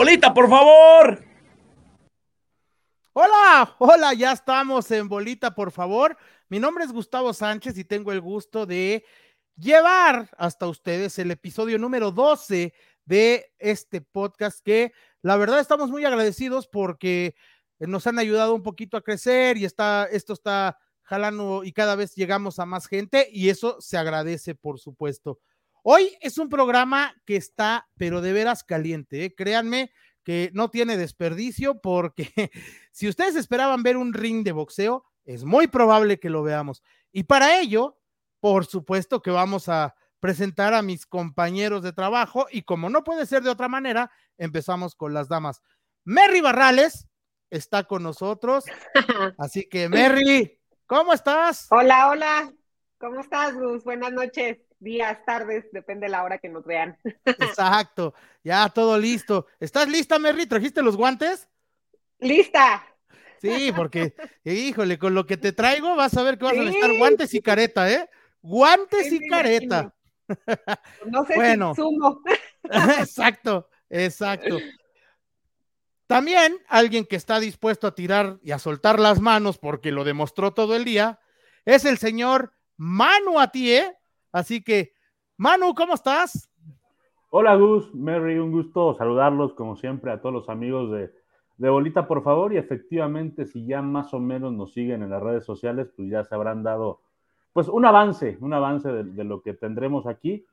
Bolita, por favor. Hola, hola, ya estamos en Bolita, por favor. Mi nombre es Gustavo Sánchez y tengo el gusto de llevar hasta ustedes el episodio número 12 de este podcast que la verdad estamos muy agradecidos porque nos han ayudado un poquito a crecer y está, esto está jalando y cada vez llegamos a más gente y eso se agradece, por supuesto. Hoy es un programa que está, pero de veras caliente, ¿eh? créanme que no tiene desperdicio porque si ustedes esperaban ver un ring de boxeo, es muy probable que lo veamos. Y para ello, por supuesto que vamos a presentar a mis compañeros de trabajo y como no puede ser de otra manera, empezamos con las damas. Merry Barrales está con nosotros, así que Merry, ¿cómo estás? Hola, hola, ¿cómo estás, Gus? Buenas noches días, tardes, depende de la hora que nos vean. Exacto, ya todo listo. ¿Estás lista, Merry? ¿Trajiste los guantes? Lista. Sí, porque, híjole, con lo que te traigo vas a ver que vas a necesitar guantes y careta, ¿eh? Guantes y careta. No sé bueno. si sumo. Exacto, exacto. También alguien que está dispuesto a tirar y a soltar las manos porque lo demostró todo el día es el señor Manu Atie, Así que, Manu, ¿cómo estás? Hola Gus, Mary, un gusto saludarlos como siempre a todos los amigos de, de Bolita, por favor. Y efectivamente, si ya más o menos nos siguen en las redes sociales, pues ya se habrán dado pues un avance, un avance de, lo que tendremos aquí,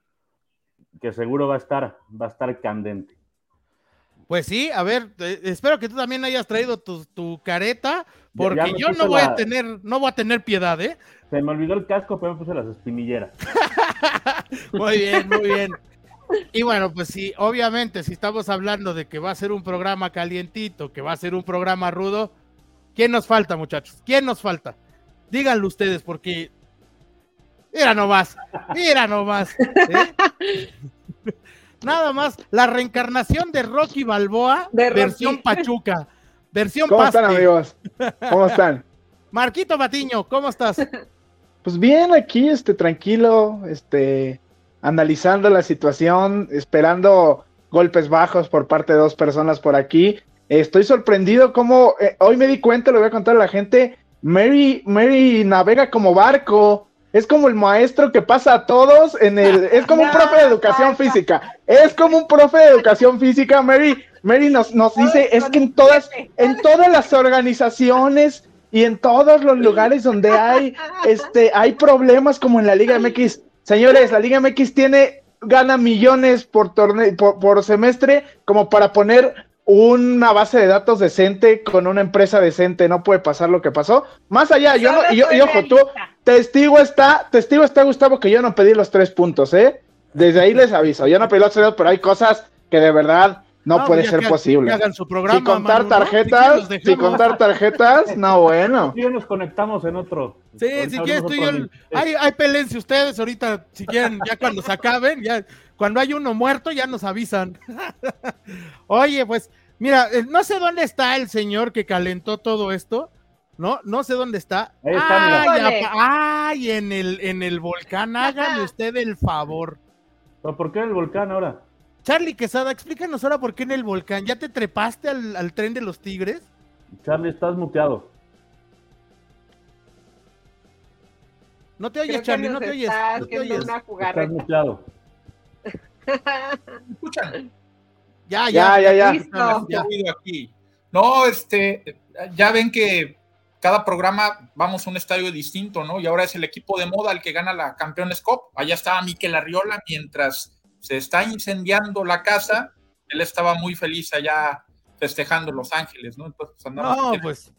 que seguro va a estar, va a estar candente. Pues sí, a ver, eh, espero que tú también hayas traído tu, careta, porque yo no voy a tener, no voy a tener piedad, ¿eh? Se me olvidó el casco, pero me puse las espinilleras. muy bien, muy bien. Y bueno, pues sí, obviamente, si estamos hablando de que va a ser un programa calientito, que va a ser un programa rudo, ¿quién nos falta, muchachos? ¿Quién nos falta? Díganlo ustedes, porque. Mira nomás, mira nomás. ¿eh? Nada más, la reencarnación de Rocky Balboa, versión Pachuca. Versión ¿Cómo están, amigos? ¿Cómo están? Marquito Batiño, ¿cómo estás? Pues bien, aquí, este, tranquilo, este, analizando la situación, esperando golpes bajos por parte de dos personas por aquí. Estoy sorprendido como eh, hoy me di cuenta, lo voy a contar a la gente, Mary, Mary navega como barco, es como el maestro que pasa a todos en el, es como un profe de educación física, es como un profe de educación física, Mary, Mary nos, nos dice, es que en todas, en todas las organizaciones y en todos los lugares donde hay, este, hay problemas como en la Liga MX. Señores, la Liga MX tiene, gana millones por, torneo, por, semestre como para poner una base de datos decente con una empresa decente, no puede pasar lo que pasó. Más allá, yo no, y, ojo, tú, testigo está, testigo está Gustavo que yo no pedí los tres puntos, ¿eh? Desde ahí les aviso, yo no pedí los tres, pero hay cosas que de verdad no, puede ser posible. si contar tarjetas, si, contar tarjetas, no bueno. Si nos conectamos en otro. Sí, si quieres tú y yo, hay, hay pelense ustedes ahorita, si quieren, ya cuando se acaben, ya cuando hay uno muerto ya nos avisan. Oye, pues mira, eh, no sé dónde está el señor que calentó todo esto. No, no sé dónde está. Ahí está ay, ay, en el, en el volcán, hágame usted el favor. ¿Pero por qué el volcán ahora? Charlie Quesada, explícanos ahora por qué en el volcán. ¿Ya te trepaste al, tren de los tigres? Charlie, estás muteado. No te oyes, Charlie, no te oyes. No te oyes. Estás muteado. ¿Escuchan? Ya, ya, ya, ya. ya. Aquí. No, este, ya ven que cada programa vamos a un estadio distinto, ¿no? Y ahora es el equipo de moda el que gana la Campeones Cup. Allá estaba Miquel Arriola mientras se está incendiando la casa, él estaba muy feliz allá festejando Los Ángeles, ¿no? Entonces, pues, no, pues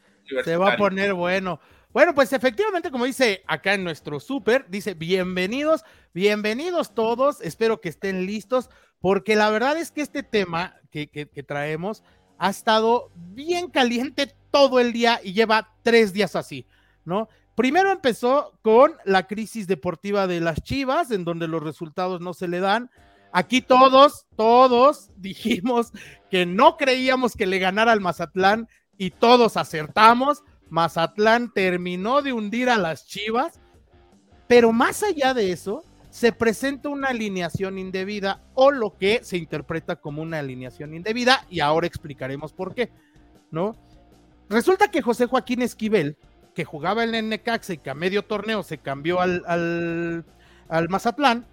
se va a poner bueno. Bueno, pues efectivamente, como dice acá en nuestro súper, dice, bienvenidos, bienvenidos todos, espero que estén listos, porque la verdad es que este tema que, que, que traemos ha estado bien caliente todo el día y lleva tres días así, ¿no? Primero empezó con la crisis deportiva de las Chivas, en donde los resultados no se le dan. Aquí todos, todos dijimos que no creíamos que le ganara al Mazatlán y todos acertamos. Mazatlán terminó de hundir a las Chivas, pero más allá de eso, se presenta una alineación indebida o lo que se interpreta como una alineación indebida y ahora explicaremos por qué, ¿no? Resulta que José Joaquín Esquivel, que jugaba en el Necaxa y que a medio torneo se cambió al, Mazatlán,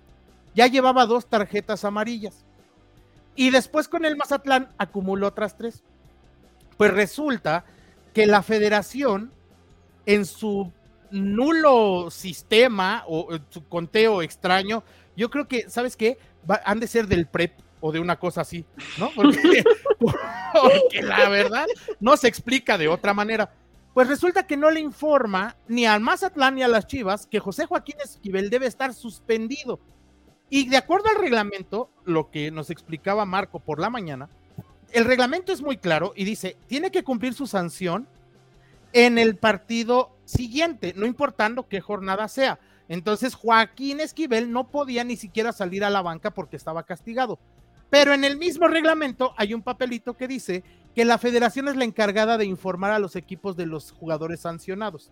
ya llevaba dos tarjetas amarillas. Y después con el Mazatlán acumuló otras tres. Pues resulta que la federación, en su nulo sistema o su conteo extraño, yo creo que, ¿sabes qué? han de ser del PREP o de una cosa así, ¿no? Porque, porque, la verdad no se explica de otra manera. Pues resulta que no le informa ni al Mazatlán ni a las Chivas que José Joaquín Esquivel debe estar suspendido. Y de acuerdo al reglamento, lo que nos explicaba Marco por la mañana, el reglamento es muy claro y dice, tiene que cumplir su sanción en el partido siguiente, no importando qué jornada sea. Entonces Joaquín Esquivel no podía ni siquiera salir a la banca porque estaba castigado. Pero en el mismo reglamento hay un papelito que dice que la federación es la encargada de informar a los equipos de los jugadores sancionados.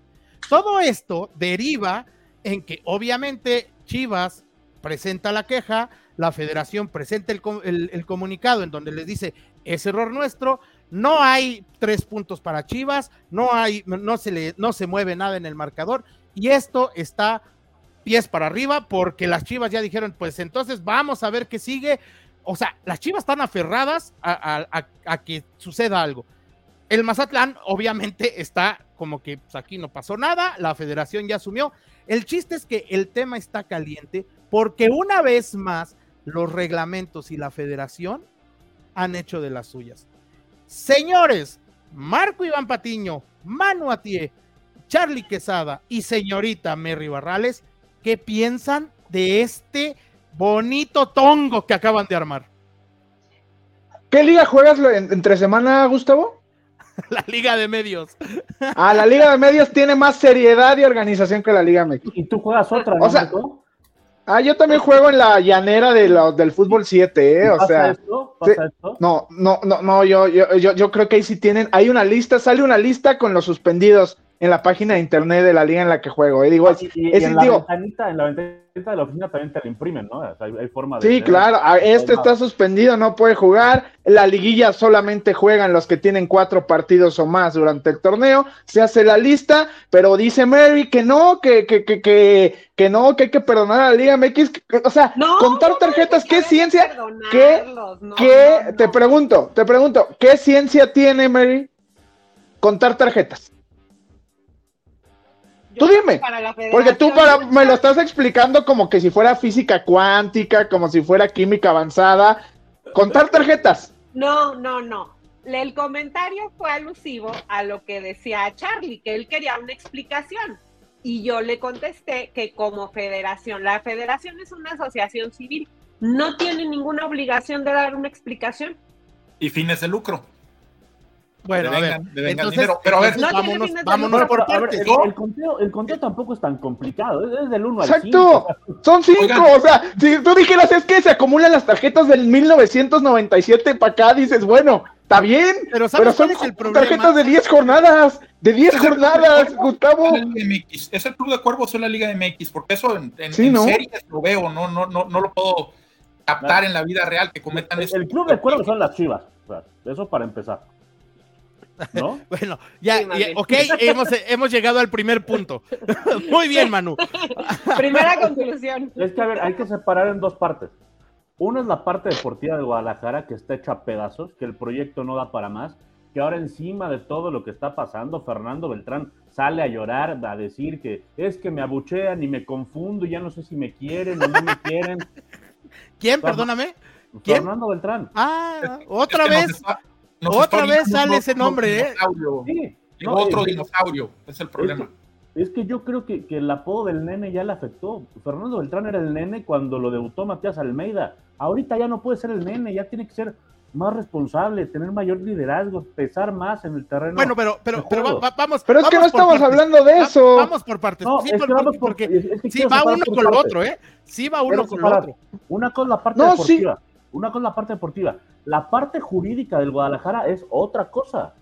Todo esto deriva en que obviamente Chivas presenta la queja, la federación presenta el, comunicado en donde les dice, es error nuestro, no hay tres puntos para Chivas, no hay, no se le, no se mueve nada en el marcador, y esto está pies para arriba, porque las Chivas ya dijeron, pues entonces vamos a ver qué sigue. O sea, las Chivas están aferradas a, que suceda algo. El Mazatlán, obviamente, está como que pues, aquí no pasó nada, la federación ya asumió. El chiste es que el tema está caliente porque una vez más los reglamentos y la federación han hecho de las suyas. Señores, Marco Iván Patiño, Manu Atié, Charlie Quesada y señorita Mary Barrales, ¿qué piensan de este bonito tongo que acaban de armar? ¿Qué liga juegas entre semana, Gustavo? La Liga de Medios. Ah, la Liga de Medios tiene más seriedad y organización que la Liga México. Y tú juegas otra, ¿no? O sea, Ah, yo también juego en la llanera de del fútbol 7, ¿eh? O sea. Esto? ¿Pasa esto? No, no, no, no, yo, yo, yo, yo creo que ahí sí tienen, hay una lista, sale una lista con los suspendidos en la página de internet de la liga en la que juego. ¿eh? Digo, ah, en, la ventanita, en la ventanita de la oficina también te lo imprimen, ¿no? hay, forma de. Sí, claro. Ah, este está suspendido, no puede jugar. La liguilla solamente juegan los que tienen cuatro partidos o más durante el torneo. Se hace la lista, pero dice Mary que no, que, que, que, que, que no, que hay que perdonar a la Liga MX. o sea, contar tarjetas, ¿qué ciencia? ¿Qué, qué te pregunto, te pregunto, ¿qué ciencia tiene Mary? Contar tarjetas. Tú dime, porque tú para, me lo estás explicando como que si fuera física cuántica, como si fuera química avanzada. Contar tarjetas. No, no, no. El comentario fue alusivo a lo que decía Charlie, que él quería una explicación. Y yo le contesté que como federación, la federación es una asociación civil, no tiene ninguna obligación de dar una explicación. Y fines de lucro. Bueno, a ver, entonces, pero a ver, vámonos, vámonos por partes. El, conteo, el conteo tampoco es tan complicado, es del 1 al 5. Exacto, son 5, o sea, si tú dijeras es que se acumulan las tarjetas del 1997 para acá, dices, bueno, está bien, pero, pero son el tarjetas de 10 jornadas, de 10 jornadas, Gustavo. Es el Club de Cuervos o la Liga de MX, porque eso en, en, series lo veo, no, no, no, no lo puedo captar en la vida real que cometan eso. El Club de Cuervos son las chivas, eso para empezar. ¿No? bueno, ya, ok, hemos, hemos, llegado al primer punto. Muy bien, Manu. Primera conclusión. Es que, a ver, hay que separar en dos partes. Una es la parte deportiva de Guadalajara, que está hecha a pedazos, que el proyecto no da para más, que ahora encima de todo lo que está pasando, Fernando Beltrán sale a llorar, a decir que es que me abuchean y me confundo, y ya no sé si me quieren o no me quieren. ¿Quién? Perdóname. Fernando Beltrán. Ah, otra vez. Otra vez sale ese nombre, ¿eh? Sí. otro dinosaurio, es el problema. Es que, yo creo que, el apodo del nene ya le afectó. Fernando Beltrán era el nene cuando lo debutó Matías Almeida. Ahorita ya no puede ser el nene, ya tiene que ser más responsable, tener mayor liderazgo, pesar más en el terreno. Bueno, pero, pero, pero vamos. Pero es que no estamos hablando de eso. vamos por partes. sí, porque sí va uno con lo otro, ¿eh? Sí va uno con lo otro. Una cosa la parte deportiva. Una cosa la parte deportiva. La parte jurídica del Guadalajara es otra cosa.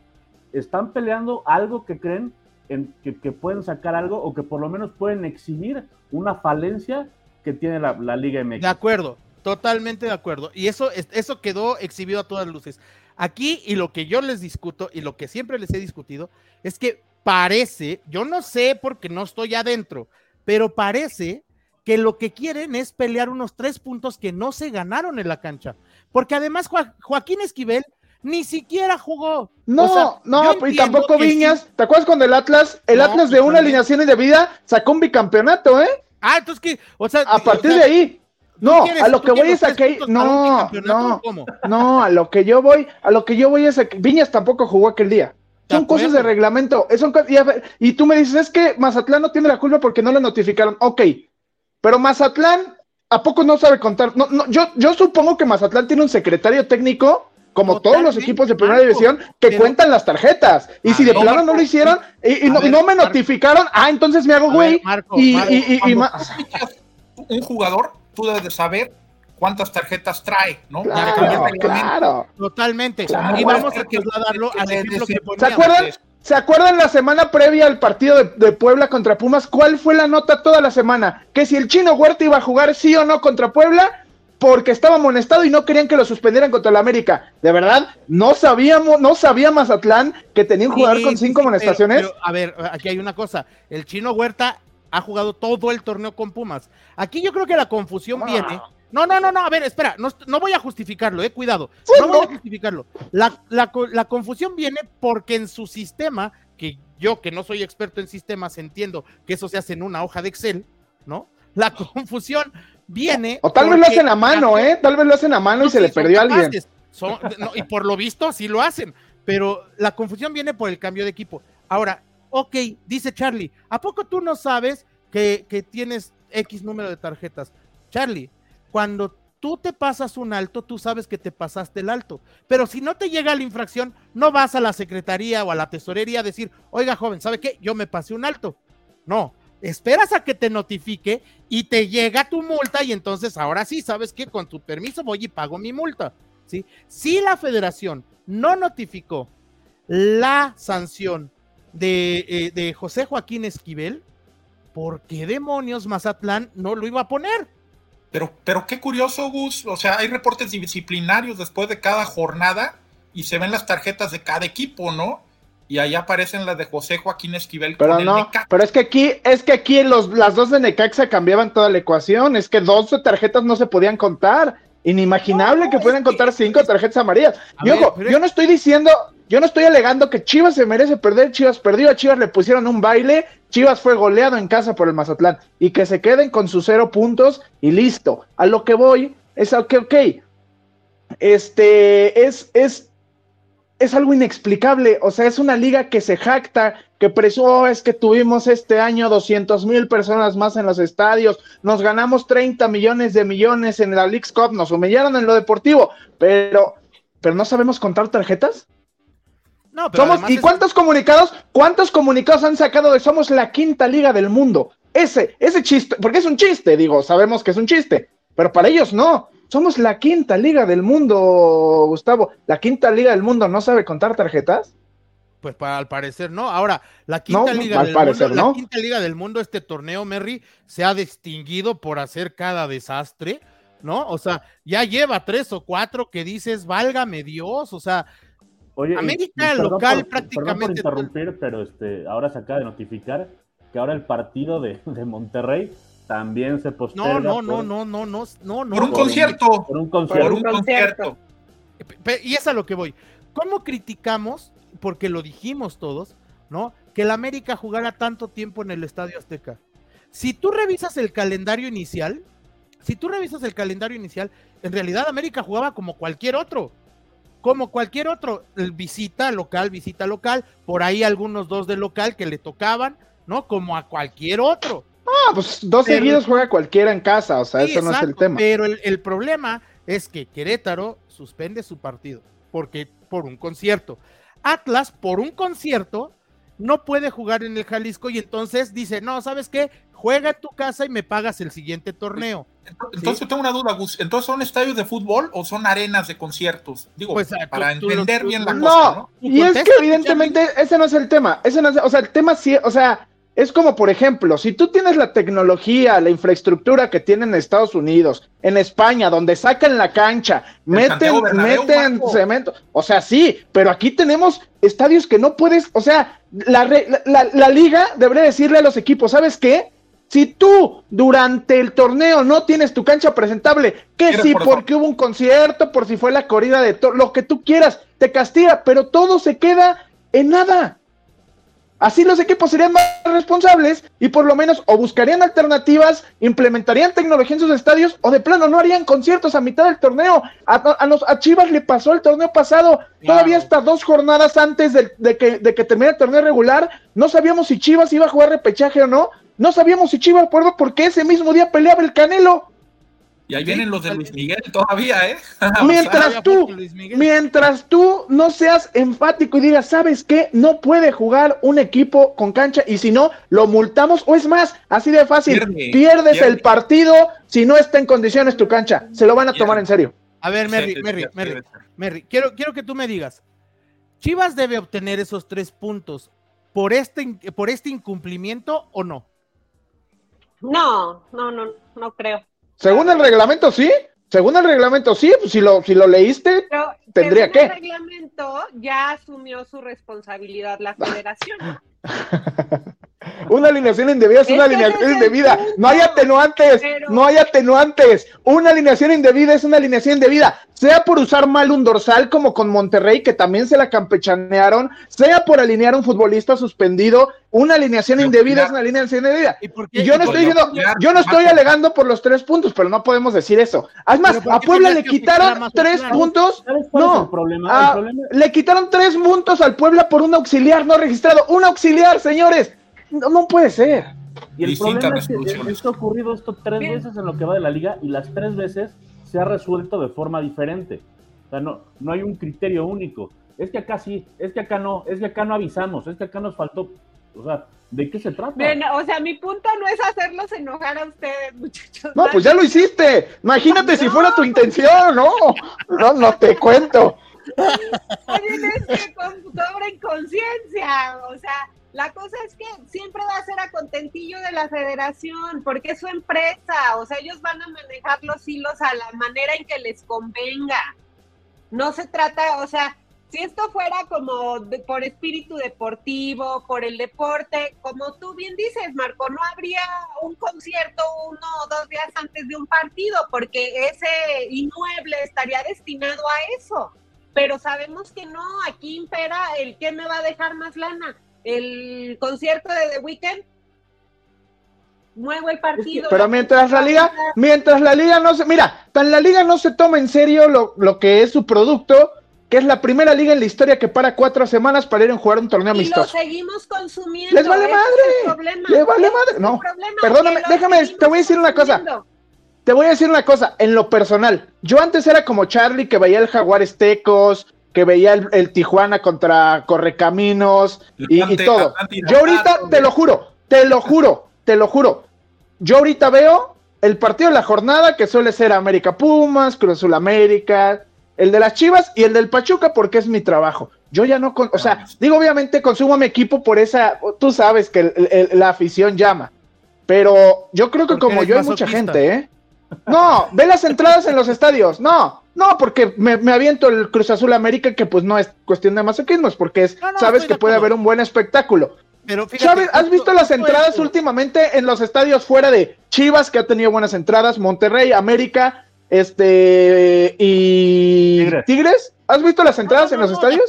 Están peleando algo que creen en, que, pueden sacar algo o que por lo menos pueden exhibir una falencia que tiene la, Liga MX. De acuerdo, totalmente de acuerdo. Y eso, eso quedó exhibido a todas luces. Aquí, y lo que yo les discuto, y lo que siempre les he discutido, es que parece, yo no sé porque no estoy adentro, pero parece que lo que quieren es pelear unos tres puntos que no se ganaron en la cancha. Porque además Joaquín Esquivel ni siquiera jugó. No, no, y tampoco Viñas. ¿Te acuerdas cuando el Atlas, el Atlas de una alineación de vida sacó un bicampeonato, eh? Ah, entonces que, o sea, a partir de ahí. No, a lo que voy es a que no, no, no, a lo que yo voy, a lo que yo voy es a que Viñas tampoco jugó aquel día. Son cosas de reglamento. Son, y, y tú me dices, es que Mazatlán no tiene la culpa porque no le notificaron. Ok, pero Mazatlán, ¿a poco no sabe contar? No, no, yo, yo supongo que Mazatlán tiene un secretario técnico como todos los equipos de primera división, que cuentan las tarjetas. Y si de plano no lo hicieron y, no, me notificaron, ah, entonces me hago güey. Y, y, un jugador, tú debes de saber cuántas tarjetas trae, ¿no? Claro, Totalmente. Y vamos a trasladarlo al ejemplo que ¿Se acuerdan? ¿Se acuerdan la semana previa al partido de, de, Puebla contra Pumas? ¿Cuál fue la nota toda la semana? Que si el chino Huerta iba a jugar sí o no contra Puebla, porque estaba amonestado y no querían que lo suspendieran contra el América. De verdad, no sabíamos, no sabía Mazatlán que tenía un jugador con cinco amonestaciones. a ver, aquí hay una cosa. El chino Huerta ha jugado todo el torneo con Pumas. Aquí yo creo que la confusión viene. No, no, no, no, a ver, espera, no, voy a justificarlo, eh, cuidado. no voy a justificarlo. La, la confusión viene porque en su sistema, que yo que no soy experto en sistemas entiendo que eso se hace en una hoja de Excel, ¿no? La confusión viene. O tal vez lo hacen a mano, ¿eh? Tal vez lo hacen a mano y se le perdió a alguien. y por lo visto sí lo hacen, pero la confusión viene por el cambio de equipo. Ahora, ok, dice Charlie, ¿a poco tú no sabes que, que tienes X número de tarjetas? Charlie, cuando tú te pasas un alto, tú sabes que te pasaste el alto. Pero si no te llega la infracción, no vas a la secretaría o a la tesorería a decir, oiga joven, ¿sabe qué? Yo me pasé un alto. No, esperas a que te notifique y te llega tu multa y entonces ahora sí, sabes que con tu permiso voy y pago mi multa. ¿sí? Si la federación no notificó la sanción de, eh, de José Joaquín Esquivel, ¿por qué demonios Mazatlán no lo iba a poner? Pero, pero qué curioso, Gus. O sea, hay reportes disciplinarios después de cada jornada y se ven las tarjetas de cada equipo, ¿no? y ahí aparecen las de José Joaquín Esquivel. Pero no, pero es que aquí, es que aquí los, las dos de Necaxa cambiaban toda la ecuación, es que dos tarjetas no se podían contar, inimaginable que puedan contar cinco tarjetas amarillas. yo no estoy diciendo, yo no estoy alegando que Chivas se merece perder, Chivas perdió, a Chivas le pusieron un baile, Chivas fue goleado en casa por el Mazatlán, y que se queden con sus cero puntos y listo. A lo que voy es a que, ok, este, es, es, es algo inexplicable. O sea, es una liga que se jacta, que presuó, es que tuvimos este año 200 mil personas más en los estadios, nos ganamos 30 millones de millones en la League Cup, nos humillaron en lo deportivo, pero, pero no sabemos contar tarjetas. No, pero somos, ¿Y cuántos comunicados, cuántos comunicados han sacado de somos la quinta liga del mundo? Ese, ese chiste, porque es un chiste, digo, sabemos que es un chiste, pero para ellos no. Somos la quinta liga del mundo, Gustavo. La quinta liga del mundo no sabe contar tarjetas. Pues para, al parecer no. Ahora, la quinta, liga del mundo, la quinta liga del mundo, este torneo, Merry, se ha distinguido por hacer cada desastre, ¿no? O sea, ya lleva tres o cuatro que dices, válgame Dios, o sea, América local prácticamente. Perdón por interrumpir, pero este, ahora se acaba de notificar que ahora el partido de, de Monterrey también se posterga. No, no, no, no, no, no, no. Por un concierto. Por un concierto. Por un concierto. Y es a lo que voy. ¿Cómo criticamos, porque lo dijimos todos, ¿no? Que el América jugara tanto tiempo en el Estadio Azteca. Si tú revisas el calendario inicial, si tú revisas el calendario inicial, en realidad América jugaba como cualquier otro. Como cualquier otro, visita local, visita local, por ahí algunos dos de local que le tocaban, ¿no? Como a cualquier otro. Ah, pues dos seguidos juega cualquiera en casa, o sea, eso no es el tema. Pero el, problema es que Querétaro suspende su partido, porque por un concierto. Atlas, por un concierto, no puede jugar en el Jalisco y entonces dice, no, ¿sabes qué? Juega en tu casa y me pagas el siguiente torneo. Entonces tengo una duda, Gus. ¿Entonces son estadios de fútbol o son arenas de conciertos? Digo, pues, para entender bien la cosa, ¿no? Y es que evidentemente ese no es el tema. Ese no es, o sea, el tema sí, o sea, Es como, por ejemplo, si tú tienes la tecnología, la infraestructura que tienen en Estados Unidos, en España, donde sacan la cancha, meten, meten cemento, o sea, sí, pero aquí tenemos estadios que no puedes, o sea, la, la, la liga debería decirle a los equipos, ¿sabes qué? Si tú durante el torneo no tienes tu cancha presentable, que sí, porque hubo un concierto, por si fue la corrida de lo que tú quieras, te castiga, pero todo se queda en nada. Así los equipos serían más responsables y por lo menos o buscarían alternativas, implementarían tecnología en sus estadios o de plano no harían conciertos a mitad del torneo. A, Chivas le pasó el torneo pasado, todavía hasta dos jornadas antes de, que, de que termine el torneo regular, no sabíamos si Chivas iba a jugar repechaje o no, no sabíamos si Chivas acuerdo porque ese mismo día peleaba el Canelo. Y ahí vienen los de Luis Miguel todavía, ¿eh? Mientras tú, mientras tú no seas enfático y digas, ¿sabes qué? No puede jugar un equipo con cancha y si no, lo multamos o es más, así de fácil, pierdes el partido si no está en condiciones tu cancha. Se lo van a tomar en serio. A ver, Merry, Merry, Merry, Merry, quiero, quiero que tú me digas, ¿Chivas debe obtener esos tres puntos por este, por este incumplimiento o no? No, no, no, no creo. Según el reglamento, sí. Según el reglamento, sí, pues si lo, si lo leíste, tendría que. El reglamento ya asumió su responsabilidad la federación. Una alineación indebida es, una alineación indebida. No hay atenuantes, no hay atenuantes. Una alineación indebida es una alineación indebida. Sea por usar mal un dorsal como con Monterrey, que también se la campechanearon, sea por alinear un futbolista suspendido, una alineación indebida es una alineación indebida. ¿Y, yo no estoy diciendo, yo no estoy alegando por los tres puntos, pero no podemos decir eso. Además, a Puebla le quitaron tres puntos. No, le quitaron tres puntos al Puebla por un auxiliar no registrado. Un auxiliar, señores no, puede ser. Y el problema es que esto ha ocurrido esto tres veces en lo que va de la liga y las tres veces se ha resuelto de forma diferente. O sea, no, no hay un criterio único. Es que acá sí, es que acá no, es que acá no avisamos, es que acá nos faltó. O sea, ¿de qué se trata? o sea, mi punto no es hacerlos enojar a ustedes, muchachos. No, pues ya lo hiciste. Imagínate si fuera tu intención, ¿no? No, no te cuento. Oye, que cobren conciencia, o sea, la cosa es que siempre va a ser a contentillo de la federación, porque es su empresa, o sea, ellos van a manejar los hilos a la manera en que les convenga. No se trata, o sea, si esto fuera como por espíritu deportivo, por el deporte, como tú bien dices, Marco, no habría un concierto uno o dos días antes de un partido, porque ese inmueble estaría destinado a eso. Pero sabemos que no, aquí impera el que me va a dejar más lana el concierto de The Weeknd, muevo el partido. pero mientras la liga, mientras la liga no se, mira, tan la liga no se toma en serio lo, lo, que es su producto, que es la primera liga en la historia que para cuatro semanas para ir a jugar un torneo amistoso. Y lo seguimos consumiendo. Les vale madre. Les vale madre. No, perdóname, déjame, te voy a decir una cosa. Te voy a decir una cosa, en lo personal, yo antes era como Charlie que veía el Jaguares Tecos, que veía el, Tijuana contra Correcaminos y, y todo. Yo ahorita, te lo juro, te lo juro, te lo juro. Yo ahorita veo el partido de la jornada que suele ser América Pumas, Cruz Azul América, el de las Chivas y el del Pachuca porque es mi trabajo. Yo ya no, o sea, digo obviamente consumo a mi equipo por esa, tú sabes que la afición llama, pero yo creo que como yo hay mucha gente, ¿eh? No, ve las entradas en los estadios, no, no, porque me, aviento el Cruz Azul América, que pues no es cuestión de masoquismo, es porque es, sabes que puede haber un buen espectáculo. Pero ¿Has visto las entradas últimamente en los estadios fuera de Chivas, que ha tenido buenas entradas, Monterrey, América, este y Tigres? ¿Has visto las entradas en los estadios?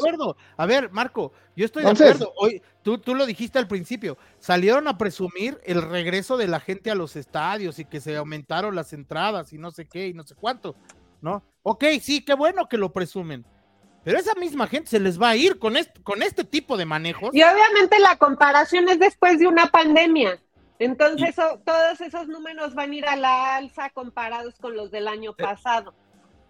A ver, Marco, yo estoy de acuerdo. Hoy, tú, tú lo dijiste al principio, salieron a presumir el regreso de la gente a los estadios y que se aumentaron las entradas y no sé qué y no sé cuánto. ¿no? Ok, sí, qué bueno que lo presumen. Pero esa misma gente se les va a ir con este, con este tipo de manejos. Y obviamente la comparación es después de una pandemia. Entonces todos esos números van a ir a la alza comparados con los del año pasado.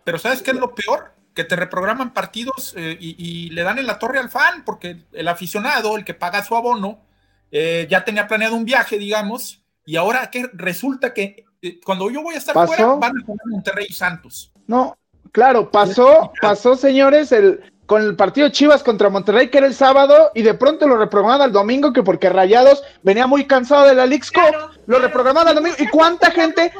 Pero ¿sabes qué es lo peor? Que te reprograman partidos eh, y, le dan en la torre al fan, porque el aficionado, el que paga su abono, eh, ya tenía planeado un viaje, digamos, y ahora que resulta que eh, cuando yo voy a estar fuera, van a poner Monterrey y Santos. No, claro, pasó, pasó, señores, el con el partido Chivas contra Monterrey, que era el sábado, y de pronto lo reprogramaron al domingo, que porque Rayados venía muy cansado de la League Claro, lo claro. reprogramaron al domingo. ¿Y cuánta gente,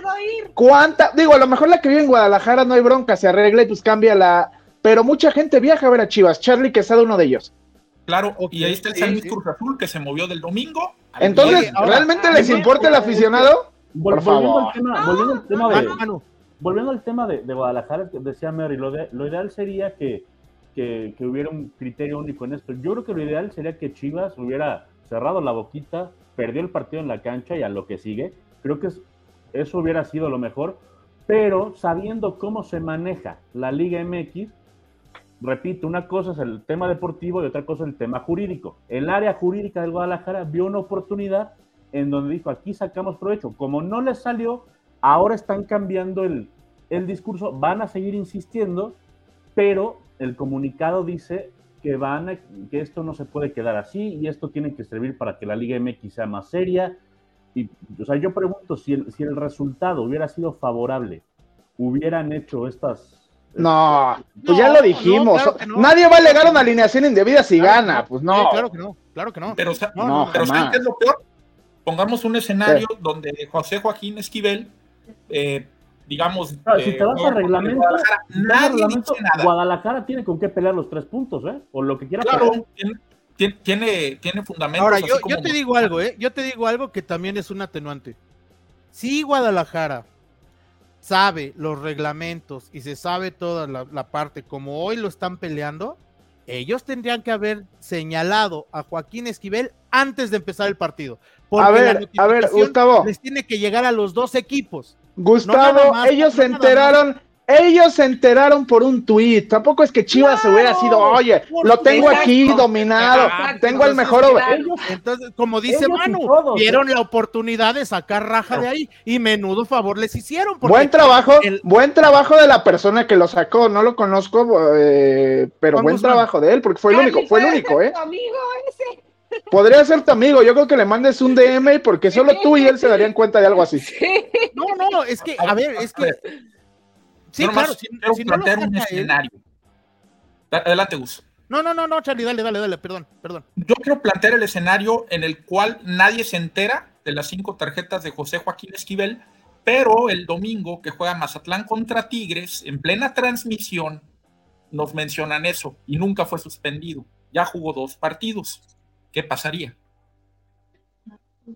cuánta, digo, a lo mejor la que vive en Guadalajara no hay bronca, se arregla y pues cambia la, pero mucha gente viaja a ver a Chivas, Charlie Quesada uno de ellos. Claro, y ahí está el sí, San Luis sí. Cruz Azul que se movió del domingo. Entonces, ahora- ¿realmente les importa el aficionado? Vol- Por volviendo, favor. al tema, volviendo al tema de, Manu, Manu, volviendo al tema de, de Guadalajara, decía Mary, lo, de- lo ideal sería que, que- que hubiera un criterio único en esto. Yo creo que lo ideal sería que Chivas hubiera cerrado la boquita, perdió el partido en la cancha y a lo que sigue. Creo que es- eso hubiera sido lo mejor, pero sabiendo cómo se maneja la Liga MX, repito, una cosa es el tema deportivo y otra cosa es el tema jurídico. El área jurídica del Guadalajara vio una oportunidad en donde dijo, aquí sacamos provecho. Como no les salió, ahora están cambiando el, el discurso, van a seguir insistiendo, pero el comunicado dice que, van a- que esto no se puede quedar así y esto tiene que servir para que la Liga MX sea más seria. Y, o sea, yo pregunto, si el, si el resultado hubiera sido favorable, hubieran hecho estas... No, pues No, ya lo dijimos. claro que no. Nadie va a alegar una alineación indebida si Claro gana, no. pues Sí, no. claro que no, claro que no. Pero, No, no, pero ¿saben jamás. qué es lo peor? Pongamos un escenario donde José Joaquín Esquivel, eh, digamos. Claro, si eh, te vas a reglamento, Guadalajara, nadie reglamento, dice nada. Guadalajara tiene con qué pelear los tres puntos, ¿eh? O lo que quiera Claro, tiene, tiene, tiene, tiene fundamentos. Ahora, así yo, como yo te digo algo, ¿eh? Yo te digo algo que también es un atenuante. Si Guadalajara sabe los reglamentos y se sabe toda la, la parte como hoy lo están peleando, ellos tendrían que haber señalado a Joaquín Esquivel antes de empezar el partido. Porque A ver, la a ver, Gustavo. Les tiene que llegar a los dos equipos. Gustavo, más, ellos se enteraron, ellos se enteraron por un tuit. Tampoco es que Chivas Claro, hubiera sido, oye, lo tengo aquí dominado, tengo el mejor. Ellos, Entonces, como dice Manu, todos, vieron la oportunidad de sacar raja de ahí y menudo favor les hicieron. Buen trabajo, el- buen trabajo de la persona que lo sacó. No lo conozco, eh, pero buen trabajo de él, porque fue el único, fue el ¿puede único, ¿eh? tu amigo ese? Podría ser tu amigo. Yo creo que le mandes un DM porque solo tú y él se darían cuenta de algo así. Sí. No, no, es que, a ver, es que. Sí, nomás claro, si, quiero si no lo un él- escenario. Adelante, Gus. No, no, no, no, Charlie, dale, dale, dale, perdón, perdón. Yo quiero plantear el escenario en el cual nadie se entera de las cinco tarjetas de José Joaquín Esquivel, pero el domingo que juega Mazatlán contra Tigres, en plena transmisión, nos mencionan eso y nunca fue suspendido. Ya jugó dos partidos. ¿Qué pasaría?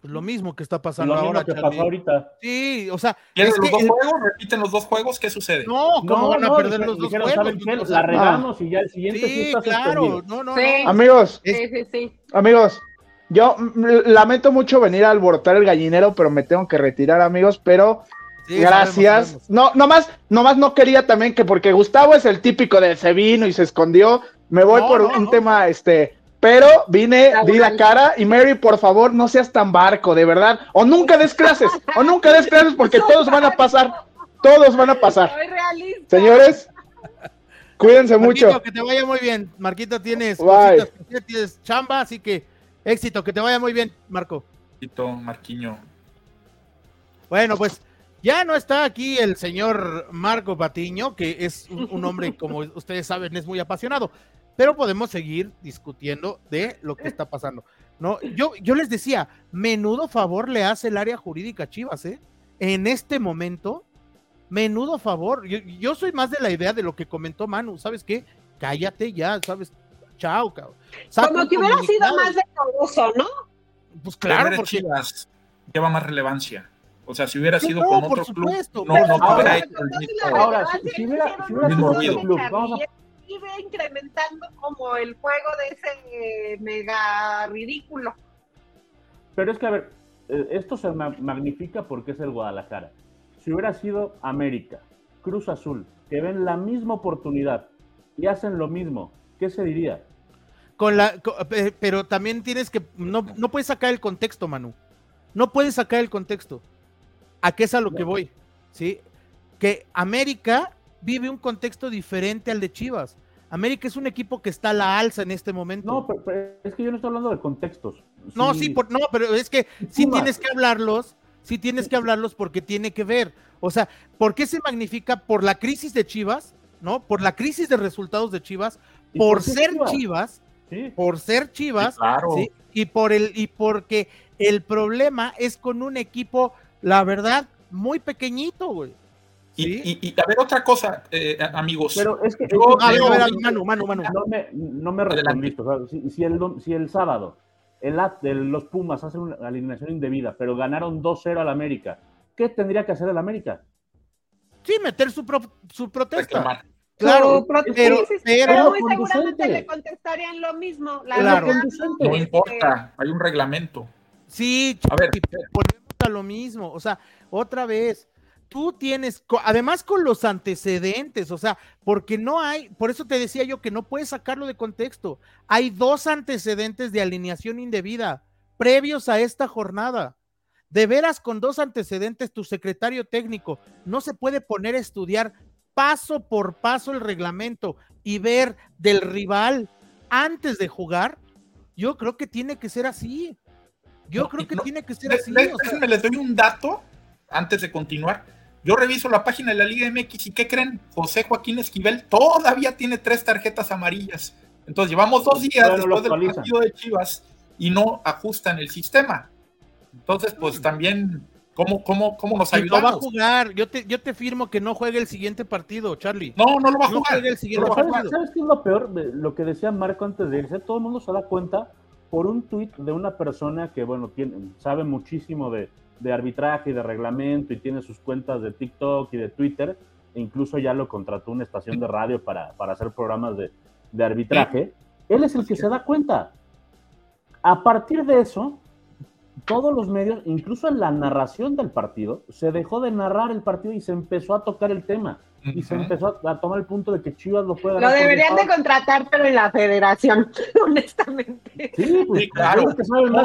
Pues lo mismo que está pasando lo mismo ahora, que Charlie. pasó ahorita. Sí, o sea, ¿Pierden es los que dos el- juegos? ¿Repiten los dos juegos? ¿Qué sucede? no, ¿cómo No, van a no, perder dijeron- los dos juegos? ¿saben qué? La regamos y ya el siguiente sí, sí, está claro, no, no, Sí. no. Amigos, Sí, sí, sí. amigos, yo mm, lamento mucho venir a alborotar el gallinero, pero me tengo que retirar, amigos, pero sí, gracias. sabemos, sabemos. No, nomás, nomás no quería también que porque Gustavo es el típico de se vino y se escondió, me voy No, por no, un no. tema, este, pero vine, di la cara y Mary, por favor, no seas tan barco, de verdad, o nunca des clases, o nunca des clases porque todos van a pasar, todos van a pasar. Soy realista. Señores, cuídense Marquito, mucho. que te vaya muy bien. Marquito, tienes cositas chamba, así que éxito, que te vaya muy bien, Marco. Tito, Marquiño. Bueno, pues ya no está aquí el señor Marco Patiño, que es un, un hombre, como ustedes saben, es muy apasionado, pero podemos seguir discutiendo de lo que está pasando. No, yo, yo les decía, menudo favor le hace el área jurídica a Chivas, ¿eh? En este momento, menudo favor. Yo, yo soy más de la idea de lo que comentó Manu, ¿sabes qué? Cállate ya, ¿sabes? Chao, cabrón. Como que hubiera sido más decoroso, ¿no? Pues claro, porque Chivas lleva más relevancia. O sea, si hubiera Sí, sido no, con por otro club, supuesto, no, por no supuesto. hubiera Ahora, hecho el Entonces, mismo. la Ahora, verdad, si- hubiera- hubiera sido buen otro club, Charlie, vamos a- Iba incrementando como el juego de ese eh, mega ridículo. Pero es que, a ver, eh, esto se ma- magnifica porque es el Guadalajara. Si hubiera sido América, Cruz Azul, que ven la misma oportunidad y hacen lo mismo, ¿qué se diría? con la pero también tienes que no, no puedes sacar el contexto, Manu. No puedes sacar el contexto. ¿A qué es a lo que voy? ¿Sí? Que América vive un contexto diferente al de Chivas. América es un equipo que está a la alza en este momento. No, pero, pero es que yo no estoy hablando de contextos. No, sí, por- no, pero es que sí Pumas. tienes que hablarlos, sí tienes que hablarlos porque tiene que ver. O sea, ¿por qué se magnifica por la crisis de Chivas, no? Por la crisis de resultados de Chivas, por ser Chivas, por ser Chivas, y por el y porque el problema es con un equipo, la verdad, muy pequeñito, güey. Y, a ver, otra cosa, eh, amigos. Pero es que. a ver, a ver, Manu, Manu, Manu. No me, no me respondiste. si, el, si el sábado el, los Pumas hacen una alineación indebida, pero ganaron 2-0 al América, ¿qué tendría que hacer el América? Sí, meter su, su protesta. Claro, pero, pero, muy seguramente le contestarían lo mismo. claro. No, importa, hay un reglamento. Sí, a ver, volvemos a lo mismo. O sea, otra vez, tú tienes, además con los antecedentes, o sea, porque no hay, por eso te decía yo que no puedes sacarlo de contexto. Hay dos antecedentes de alineación indebida previos a esta jornada. De veras, con dos antecedentes, tu secretario técnico no se puede poner a estudiar paso por paso el reglamento y ver del rival antes de jugar. Yo creo que tiene que ser así. Yo creo que tiene que ser así. Déjenme les doy un dato antes de continuar. Yo reviso la página de la Liga MX y ¿qué creen? José Joaquín Esquivel todavía tiene tres tarjetas amarillas. Entonces llevamos dos días después del partido de Chivas y no ajustan el sistema. Entonces, pues también, ¿cómo, cómo, cómo nos ayudamos? No va a jugar. Yo te, yo te firmo que no juegue el siguiente partido, Charlie. No, no lo va a jugar. el siguiente partido. ¿Sabes qué es lo peor? Lo que decía Marco antes de irse. Todo el mundo se da cuenta por un tuit de una persona que, bueno, tiene, sabe muchísimo de, de arbitraje y de reglamento y tiene sus cuentas de TikTok y de Twitter, e incluso ya lo contrató una estación de radio para, para hacer programas de, de arbitraje, él es el que se da cuenta. A partir de eso, todos los medios, incluso en la narración del partido, se dejó de narrar el partido y se empezó a tocar el tema y se empezó a, tomar el punto de que Chivas lo puede Lo deberían de contratar, pero en la federación, honestamente. Sí, pues, claro.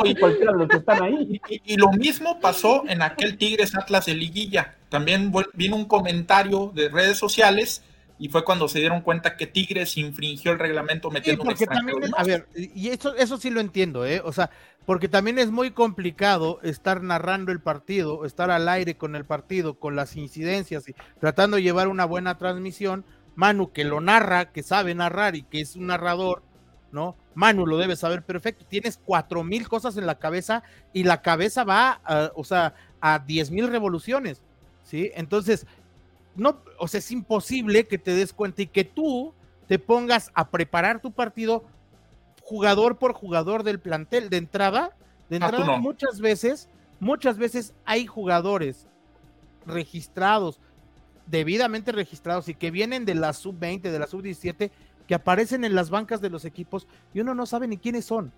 y, cualquiera de los que están ahí. Y, lo mismo pasó en aquel Tigres Atlas de Liguilla. También vino un comentario de redes sociales y fue cuando se dieron cuenta que Tigres infringió el reglamento metiendo sí, también, A ver, y eso, eso sí lo entiendo, ¿eh? O sea, porque también es muy complicado estar narrando el partido, estar al aire con el partido, con las incidencias y tratando de llevar una buena transmisión. Manu, que lo narra, que sabe narrar y que es un narrador, ¿no? Manu lo debe saber perfecto. Tienes cuatro mil cosas en la cabeza y la cabeza va, o sea, a diez mil revoluciones, ¿sí? Entonces, no, o sea, es imposible que te des cuenta y que tú te pongas a preparar tu partido jugador por jugador del plantel de entrada. De ah, entrada, muchas veces, muchas veces hay jugadores registrados, debidamente registrados y que vienen de la sub-20, de la sub-17, que aparecen en las bancas de los equipos y uno no sabe ni quiénes son.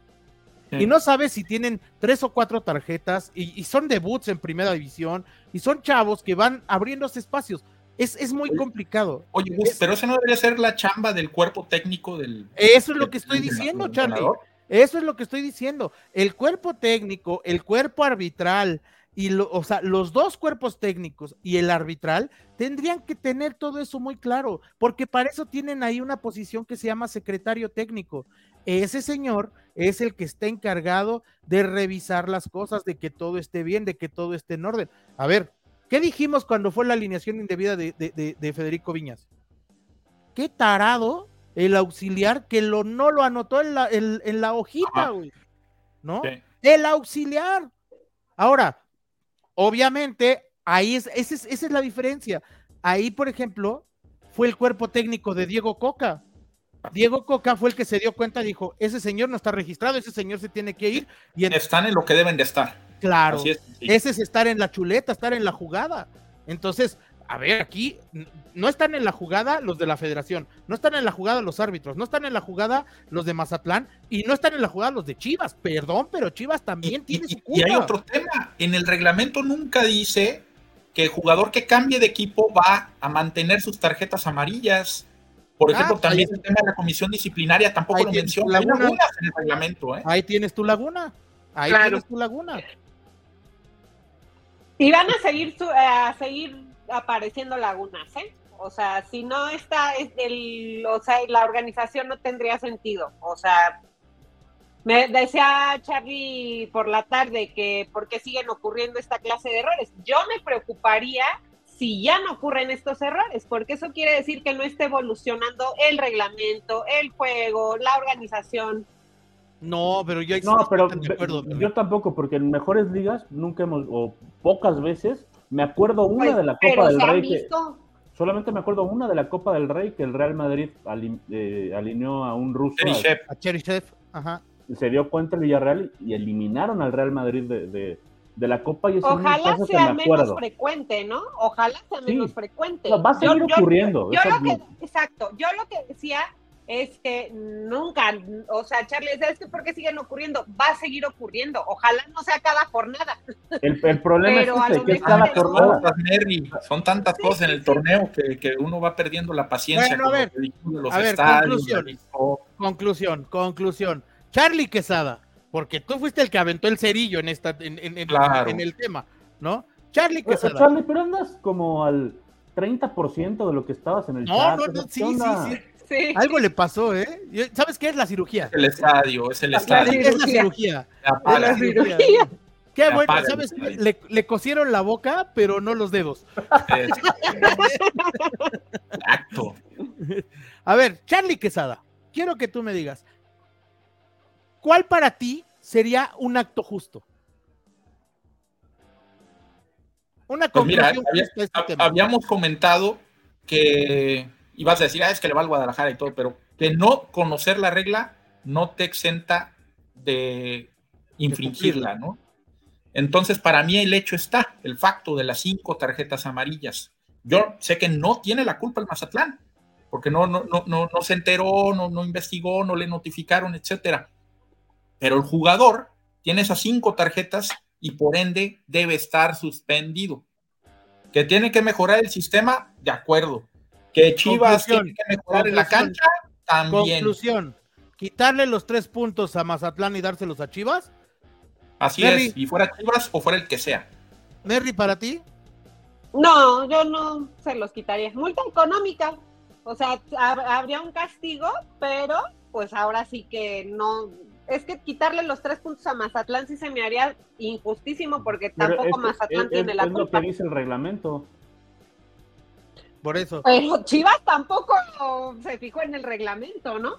Y no sabe si tienen tres o cuatro tarjetas y, y, son debuts en primera división y son chavos que van abriéndose espacios. Es, muy complicado. Oye, pero eso no debería ser la chamba del cuerpo técnico del. Eso es lo que estoy diciendo, Charlie. Eso es lo que estoy diciendo. El cuerpo técnico, el cuerpo arbitral, y lo, o sea, los dos cuerpos técnicos y el arbitral tendrían que tener todo eso muy claro, porque para eso tienen ahí una posición que se llama secretario técnico. Ese señor es el que está encargado de revisar las cosas, de que todo esté bien, de que todo esté en orden. A ver, ¿Qué dijimos cuando fue la alineación indebida de, Federico Viñas? Qué tarado el auxiliar que lo, no lo anotó en la, en, la hojita, güey. ¿No? El auxiliar. Ahora, obviamente, ahí es, esa es, esa es la diferencia. Ahí, por ejemplo, fue el cuerpo técnico de Diego Coca. Diego Coca fue el que se dio cuenta, dijo, ese señor no está registrado, ese señor se tiene que ir. Y Están en lo que deben de estar. Claro, ese es estar en la chuleta, estar en la jugada. Entonces, a ver, aquí no están en la jugada los de la federación, no están en la jugada los árbitros, no están en la jugada los de Mazatlán y no están en la jugada los de Chivas. Perdón, pero Chivas también tiene su Y hay otro tema, en el reglamento nunca dice que el jugador que cambie de equipo va a mantener sus tarjetas amarillas. Por ah, ejemplo, también el tema de la comisión disciplinaria tampoco lo menciona. Hay lagunas en el reglamento. ¿eh? Ahí tienes tu laguna. Ahí tienes tu laguna. Y van a seguir, a seguir apareciendo lagunas, ¿eh? O sea, si no está, el, o sea, la organización no tendría sentido. O sea, me decía Charlie por la tarde que por qué siguen ocurriendo esta clase de errores. Yo me preocuparía si ya no ocurren estos errores, porque eso quiere decir que no está evolucionando el reglamento, el juego, la organización. No, pero yo no, pero yo tampoco, porque en mejores ligas nunca hemos, o pocas veces, me acuerdo una Pues, de la pero Copa del se han Rey. que- visto. solamente me acuerdo una de la Copa del Rey que el Real Madrid eh, alineó a un ruso. a- Cheryshev. A Cherisev, ajá. se dio cuenta el Villarreal y eliminaron al Real Madrid de, de- de la Copa y es Ojalá que sea me menos acuerdo. frecuente, ¿no? Ojalá sea Sí. menos frecuente. No, va a seguir ocurriendo, Yo, lo que, exacto, yo lo que decía es que nunca, o sea, Charlie, ¿sabes qué? ¿Por qué siguen ocurriendo? Va a seguir ocurriendo. Ojalá no sea cada jornada. El, el problema Pero a es que es cada jornada. Son tantas cosas en el torneo que, que uno va perdiendo la paciencia Bueno, a ver, los a ver, conclusión. Conclusión, conclusión. Charlie Quesada, porque tú fuiste el que aventó el cerillo en esta, en, en- en- Claro. en el tema, ¿no? Charlie Quesada. Charlie, pero andas como al 30% de lo que estabas en el No, chat. no, no, sea, ¿qué sí, sí, sí. Sí. Algo le pasó, ¿eh? ¿Sabes qué es la cirugía? El estadio, es el La estadio. Es la cirugía. la La cirugía. Qué bueno, ¿sabes? Le, le cosieron la boca, pero no los dedos. Exacto. A ver, Charlie Quesada, quiero que tú me digas, ¿cuál para ti sería un acto justo? Una Pues mira, conclusión había- justa a este habíamos comentado que ibas a decir, ah, es que le va al Guadalajara y todo, pero que no conocer la regla no te exenta de infringirla, ¿no? Entonces, para mí el hecho está, el facto de las cinco tarjetas amarillas. Yo sé que no tiene la culpa el Mazatlán, porque no, no, no, no, no se enteró, no, no investigó, no le notificaron, etcétera. Pero el jugador tiene esas cinco tarjetas y por ende debe estar suspendido. Que tiene que mejorar el sistema, de acuerdo. Que Chivas Conclusión, tiene que mejorar en la cancha, también. Conclusión, quitarle los tres puntos a Mazatlán y dárselos a Chivas. Así Merry. es, y fuera Chivas o fuera el que sea. Merry, para ti. No, yo no se los quitaría. Multa económica. O sea, hab- habría un castigo, pero pues ahora sí que no. Es que quitarle los tres puntos a Mazatlán sí se me haría injustísimo porque tampoco es- Mazatlán es- tiene es la lo culpa. que dice el reglamento. Por eso. Pero Chivas tampoco se fijó en el reglamento, ¿no?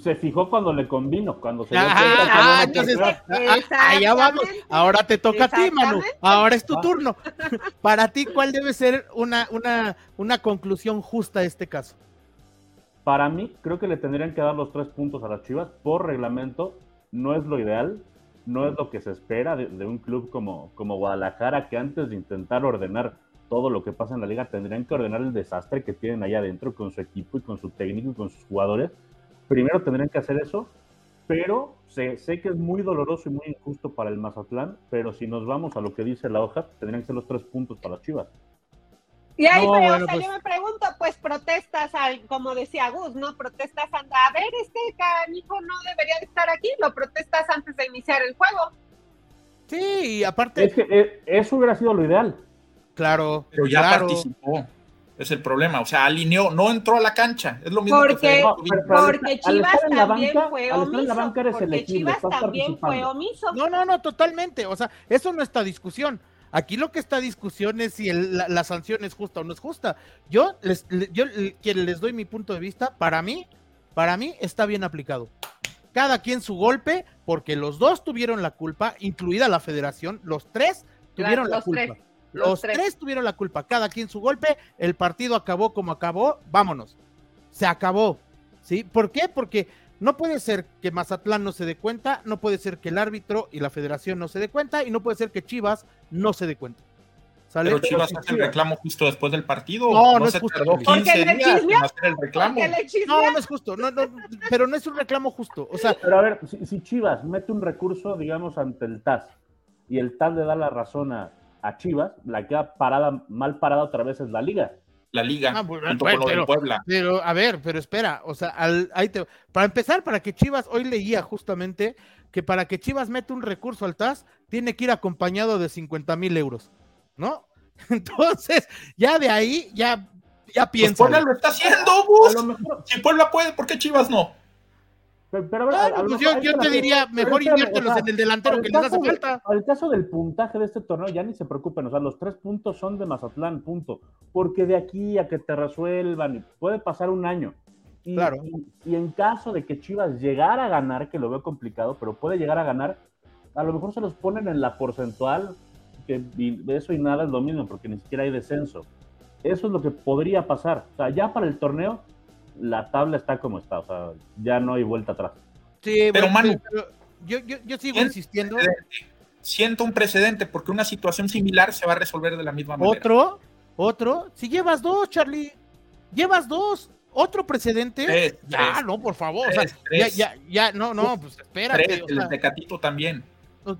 Se fijó cuando le convino, cuando se dio Ajá, cuenta que ah, no entonces, ah, ah, allá vamos. Exactamente. Ahora te toca a ti, Manu. Ahora es tu Ah. turno. Para ti, ¿cuál debe ser una, una, una conclusión justa a este caso? Para mí, creo que le tendrían que dar los tres puntos a las Chivas por reglamento. No es lo ideal, no es lo que se espera de, de un club como, como Guadalajara, que antes de intentar ordenar todo lo que pasa en la liga, tendrían que ordenar el desastre que tienen allá adentro con su equipo y con su técnico y con sus jugadores. Primero tendrían que hacer eso, pero sé, sé que es muy doloroso y muy injusto para el Mazatlán, pero si nos vamos a lo que dice la hoja, tendrían que ser los tres puntos para las Chivas. Y ahí, No, pero, bueno, o sea, pues- yo me pregunto, pues protestas, al, como decía Gus, ¿no? Protestas, anda, a ver, este canijo no debería de estar aquí, lo protestas antes de iniciar el juego. Sí, y aparte, Es que eh, eso hubiera sido lo ideal. Claro, Pero ya claro. participó. Es el problema. O sea, alineó, no entró a la cancha. Es lo mismo Porque- que No, pero- pero Porque Chivas también banca- fue omiso. banca eres Porque elegible, Chivas estás también fue participando. omiso. No, no, no, totalmente. O sea, eso no está discusión. Aquí lo que está discusión es si el- la, la sanción es justa o no es justa. Yo les, le- yo que les doy mi punto de vista. Para mí, para mí está bien aplicado. Cada quien su golpe, porque los dos tuvieron la culpa, incluida la federación. Los tres tuvieron la los culpa. tres, Los, los tres. tres. tuvieron la culpa. Cada quien su golpe. El partido acabó como acabó. Vámonos. Se acabó. ¿Sí? ¿Por qué? Porque no puede ser que Mazatlán no se dé cuenta, no puede ser que el árbitro y la federación no se dé cuenta, y no puede ser que Chivas no se dé cuenta. ¿Sale? Pero Chivas hace el reclamo justo después del partido. No, no es se justo, tardó porque 15 le días chismeó, en hacer el reclamo. Porque le No, no es justo, no, no, pero no es un reclamo justo. O sea, Pero a ver, si, si Chivas mete un recurso, digamos, ante el TAS y el TAS le da la razón a, a Chivas, la que ha parada, mal parada otra vez es la liga. La liga, Ah, bueno, junto bueno, con lo pero- del Puebla. Pero, a ver, pero espera, o sea, al- ahí te- para empezar, para que Chivas, hoy leía justamente que para que Chivas mete un recurso al TAS, tiene que ir acompañado de 50 mil euros, ¿no? Entonces, ya de ahí, ya, ya Pues piensa. Puebla lo está haciendo, Gus. Si Puebla puede, ¿por qué Chivas no? Pero, pues yo, te diría, mejor inviértelos en el delantero que les hace falta. Al caso del puntaje de este torneo, ya ni se preocupen, o sea, los tres puntos son de Mazatlán, punto. Porque de aquí a que te resuelvan, puede pasar un año. Y, claro. y, en caso de que Chivas llegara a ganar, que lo veo complicado, pero puede llegar a ganar, a lo mejor se los ponen en la porcentual, que eso y nada es lo mismo, porque ni siquiera hay descenso. Eso es lo que podría pasar. O sea, ya para el torneo, la tabla está como está, o sea, ya no hay vuelta atrás. Sí, pero Manu, yo, yo, yo, sigo insistiendo. Siento un precedente porque una situación similar se va a resolver de la misma manera. Otro, otro, si llevas dos, Charlie, llevas dos, otro precedente. ya, no, por favor, o sea, ya, ya, ya, no, no, pues espérate. el Tecatito también.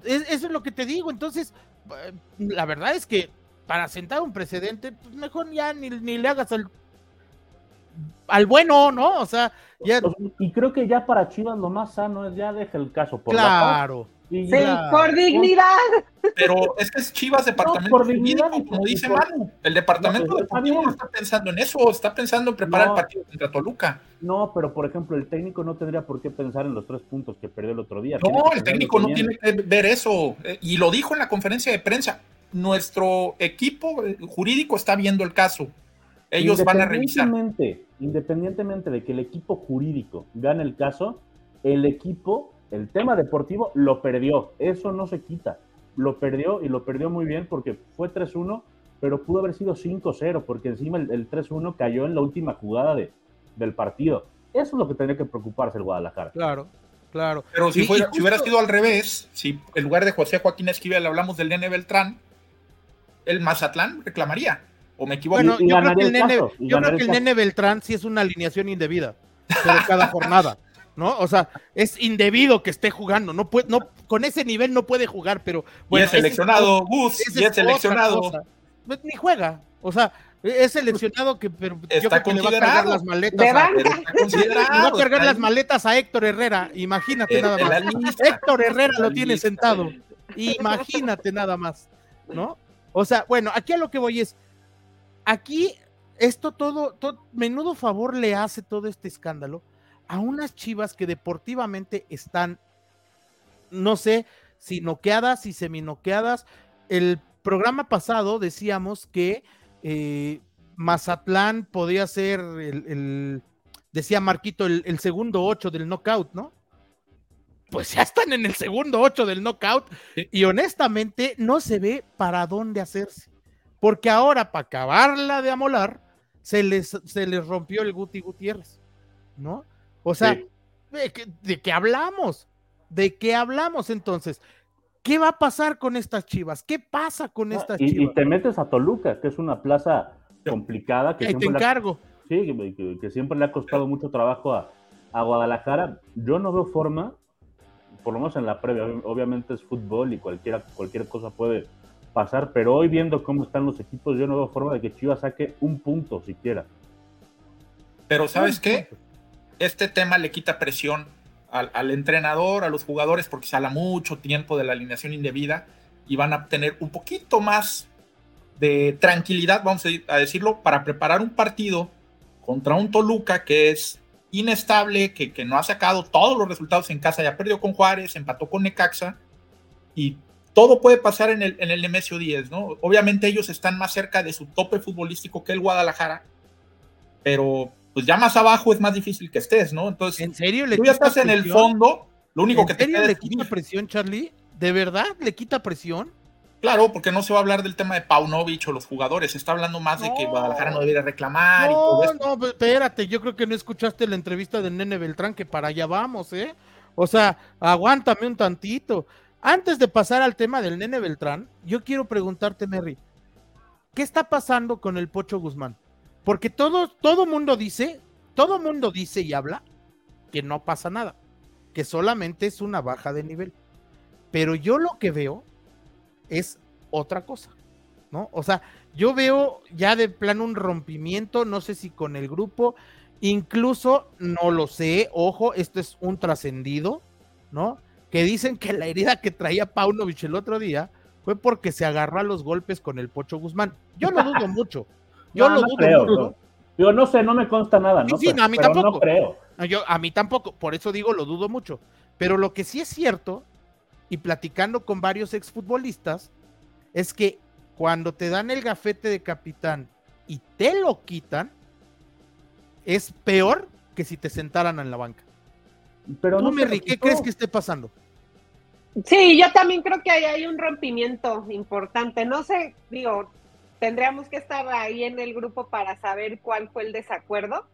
eso es lo que te digo, entonces, eh, la verdad es que para sentar un precedente, pues mejor ya ni, ni le hagas al al bueno, ¿no? O sea, ya... Y creo que ya para Chivas lo más sano es ya deja el caso. Por claro. sí, por dignidad. Pero es que es Chivas departamento por dignidad, como dice Manu. El departamento no, deportivo no está pensando en eso, está pensando en preparar el partido contra Toluca. No, pero por ejemplo, el técnico no tendría por qué pensar en los tres puntos que perdió el otro día. No, el técnico no tiene que ver eso. Eh, y lo dijo en la conferencia de prensa. Nuestro equipo eh, jurídico está viendo el caso ellos van a revisar. Independientemente de que el equipo jurídico gane el caso, el equipo, el tema deportivo, lo perdió. Eso no se quita. Lo perdió y lo perdió muy bien porque fue 3-1, pero pudo haber sido 5-0 porque encima el, 3-1 cayó en la última jugada de, del partido. Eso es lo que tendría que preocuparse el Guadalajara. Claro, claro. Pero si, si hubiera sido al revés, si en lugar de José Joaquín Esquivel hablamos del Nene Beltrán, el Mazatlán reclamaría. ¿O me equivoco? Bueno, yo creo que, el, nene, yo creo que el nene Beltrán sí es una alineación indebida, pero cada jornada, ¿no? O sea, es indebido que esté jugando, no puede, no, con ese nivel no puede jugar, pero bueno. Y es seleccionado, Gus, y es seleccionado. Pues, ni juega, o sea, es seleccionado que pero yo creo que le va a cargar las maletas. A, va a cargar las maletas a Héctor Herrera, imagínate nada más. Héctor Herrera lo tiene sentado, imagínate nada más, ¿no? O sea, bueno, aquí a lo que voy es, aquí esto todo, todo, menudo favor le hace todo este escándalo a unas chivas que deportivamente están, no sé, si noqueadas, y seminoqueadas. El programa pasado decíamos que eh, Mazatlán podía ser el, decía Marquito, el, segundo ocho del knockout, ¿no? Pues ya están en el segundo ocho del knockout y honestamente no se ve para dónde hacerse porque ahora para acabarla de amolar, se les, se les rompió el Guti Gutiérrez, ¿no? O sea, ¿de, qué, hablamos? ¿De qué hablamos entonces? ¿Qué va a pasar con estas chivas? ¿Qué pasa con estas y, chivas? Y te metes a Toluca, que es una plaza complicada. Que Ahí te encargo. sí, que, siempre le ha costado mucho trabajo a, a Guadalajara. Yo no veo forma, por lo menos en la previa, obviamente es fútbol y cualquiera, cualquier cosa puede, pasar, pero hoy viendo cómo están los equipos, yo no veo forma de que Chivas saque un punto siquiera. Pero ¿sabes qué? Este tema le quita presión al, entrenador, a los jugadores, porque se habla mucho tiempo de la alineación indebida y van a tener un poquito más de tranquilidad, vamos a decirlo, para preparar un partido contra un Toluca que es inestable, que, que no ha sacado todos los resultados en casa, ya perdió con Juárez, empató con Necaxa y todo puede pasar en el, en el Nemesio 10, ¿no? Obviamente ellos están más cerca de su tope futbolístico que el Guadalajara, pero pues ya más abajo es más difícil que estés, ¿no? Entonces, ¿en serio le tú ya estás en el fondo, lo único que te queda le quita presión, Charlie? ¿De verdad le quita presión? Claro, porque no se va a hablar del tema de Paunovic o los jugadores, se está hablando más de que Guadalajara no debería reclamar y todo eso. No, espérate, yo creo que no escuchaste la entrevista del Nene Beltrán, que para allá vamos, ¿eh? O sea, aguántame un tantito. Antes de pasar al tema del nene Beltrán, yo quiero preguntarte, Mary, ¿qué está pasando con el Pocho Guzmán? Porque todo, todo mundo dice, todo mundo dice y habla que no pasa nada, que solamente es una baja de nivel. Pero yo lo que veo es otra cosa, ¿no? O sea, yo veo ya de plano un rompimiento, no sé si con el grupo, incluso no lo sé, ojo, esto es un trascendido, ¿no? Que dicen que la herida que traía Paunovic el otro día fue porque se agarró a los golpes con el Pocho Guzmán. Yo lo dudo mucho. Yo lo dudo mucho. Digo, no sé, no me consta nada, ¿no? Sí, a mí tampoco. No creo. Yo, a mí tampoco, por eso digo, lo dudo mucho. Pero lo que sí es cierto, y platicando con varios exfutbolistas, es que cuando te dan el gafete de capitán y te lo quitan, es peor que si te sentaran en la banca. Pero no, me ¿qué crees que esté pasando? Sí, yo también creo que ahí hay un rompimiento importante. No sé, digo, tendríamos que estar ahí en el grupo para saber cuál fue el desacuerdo.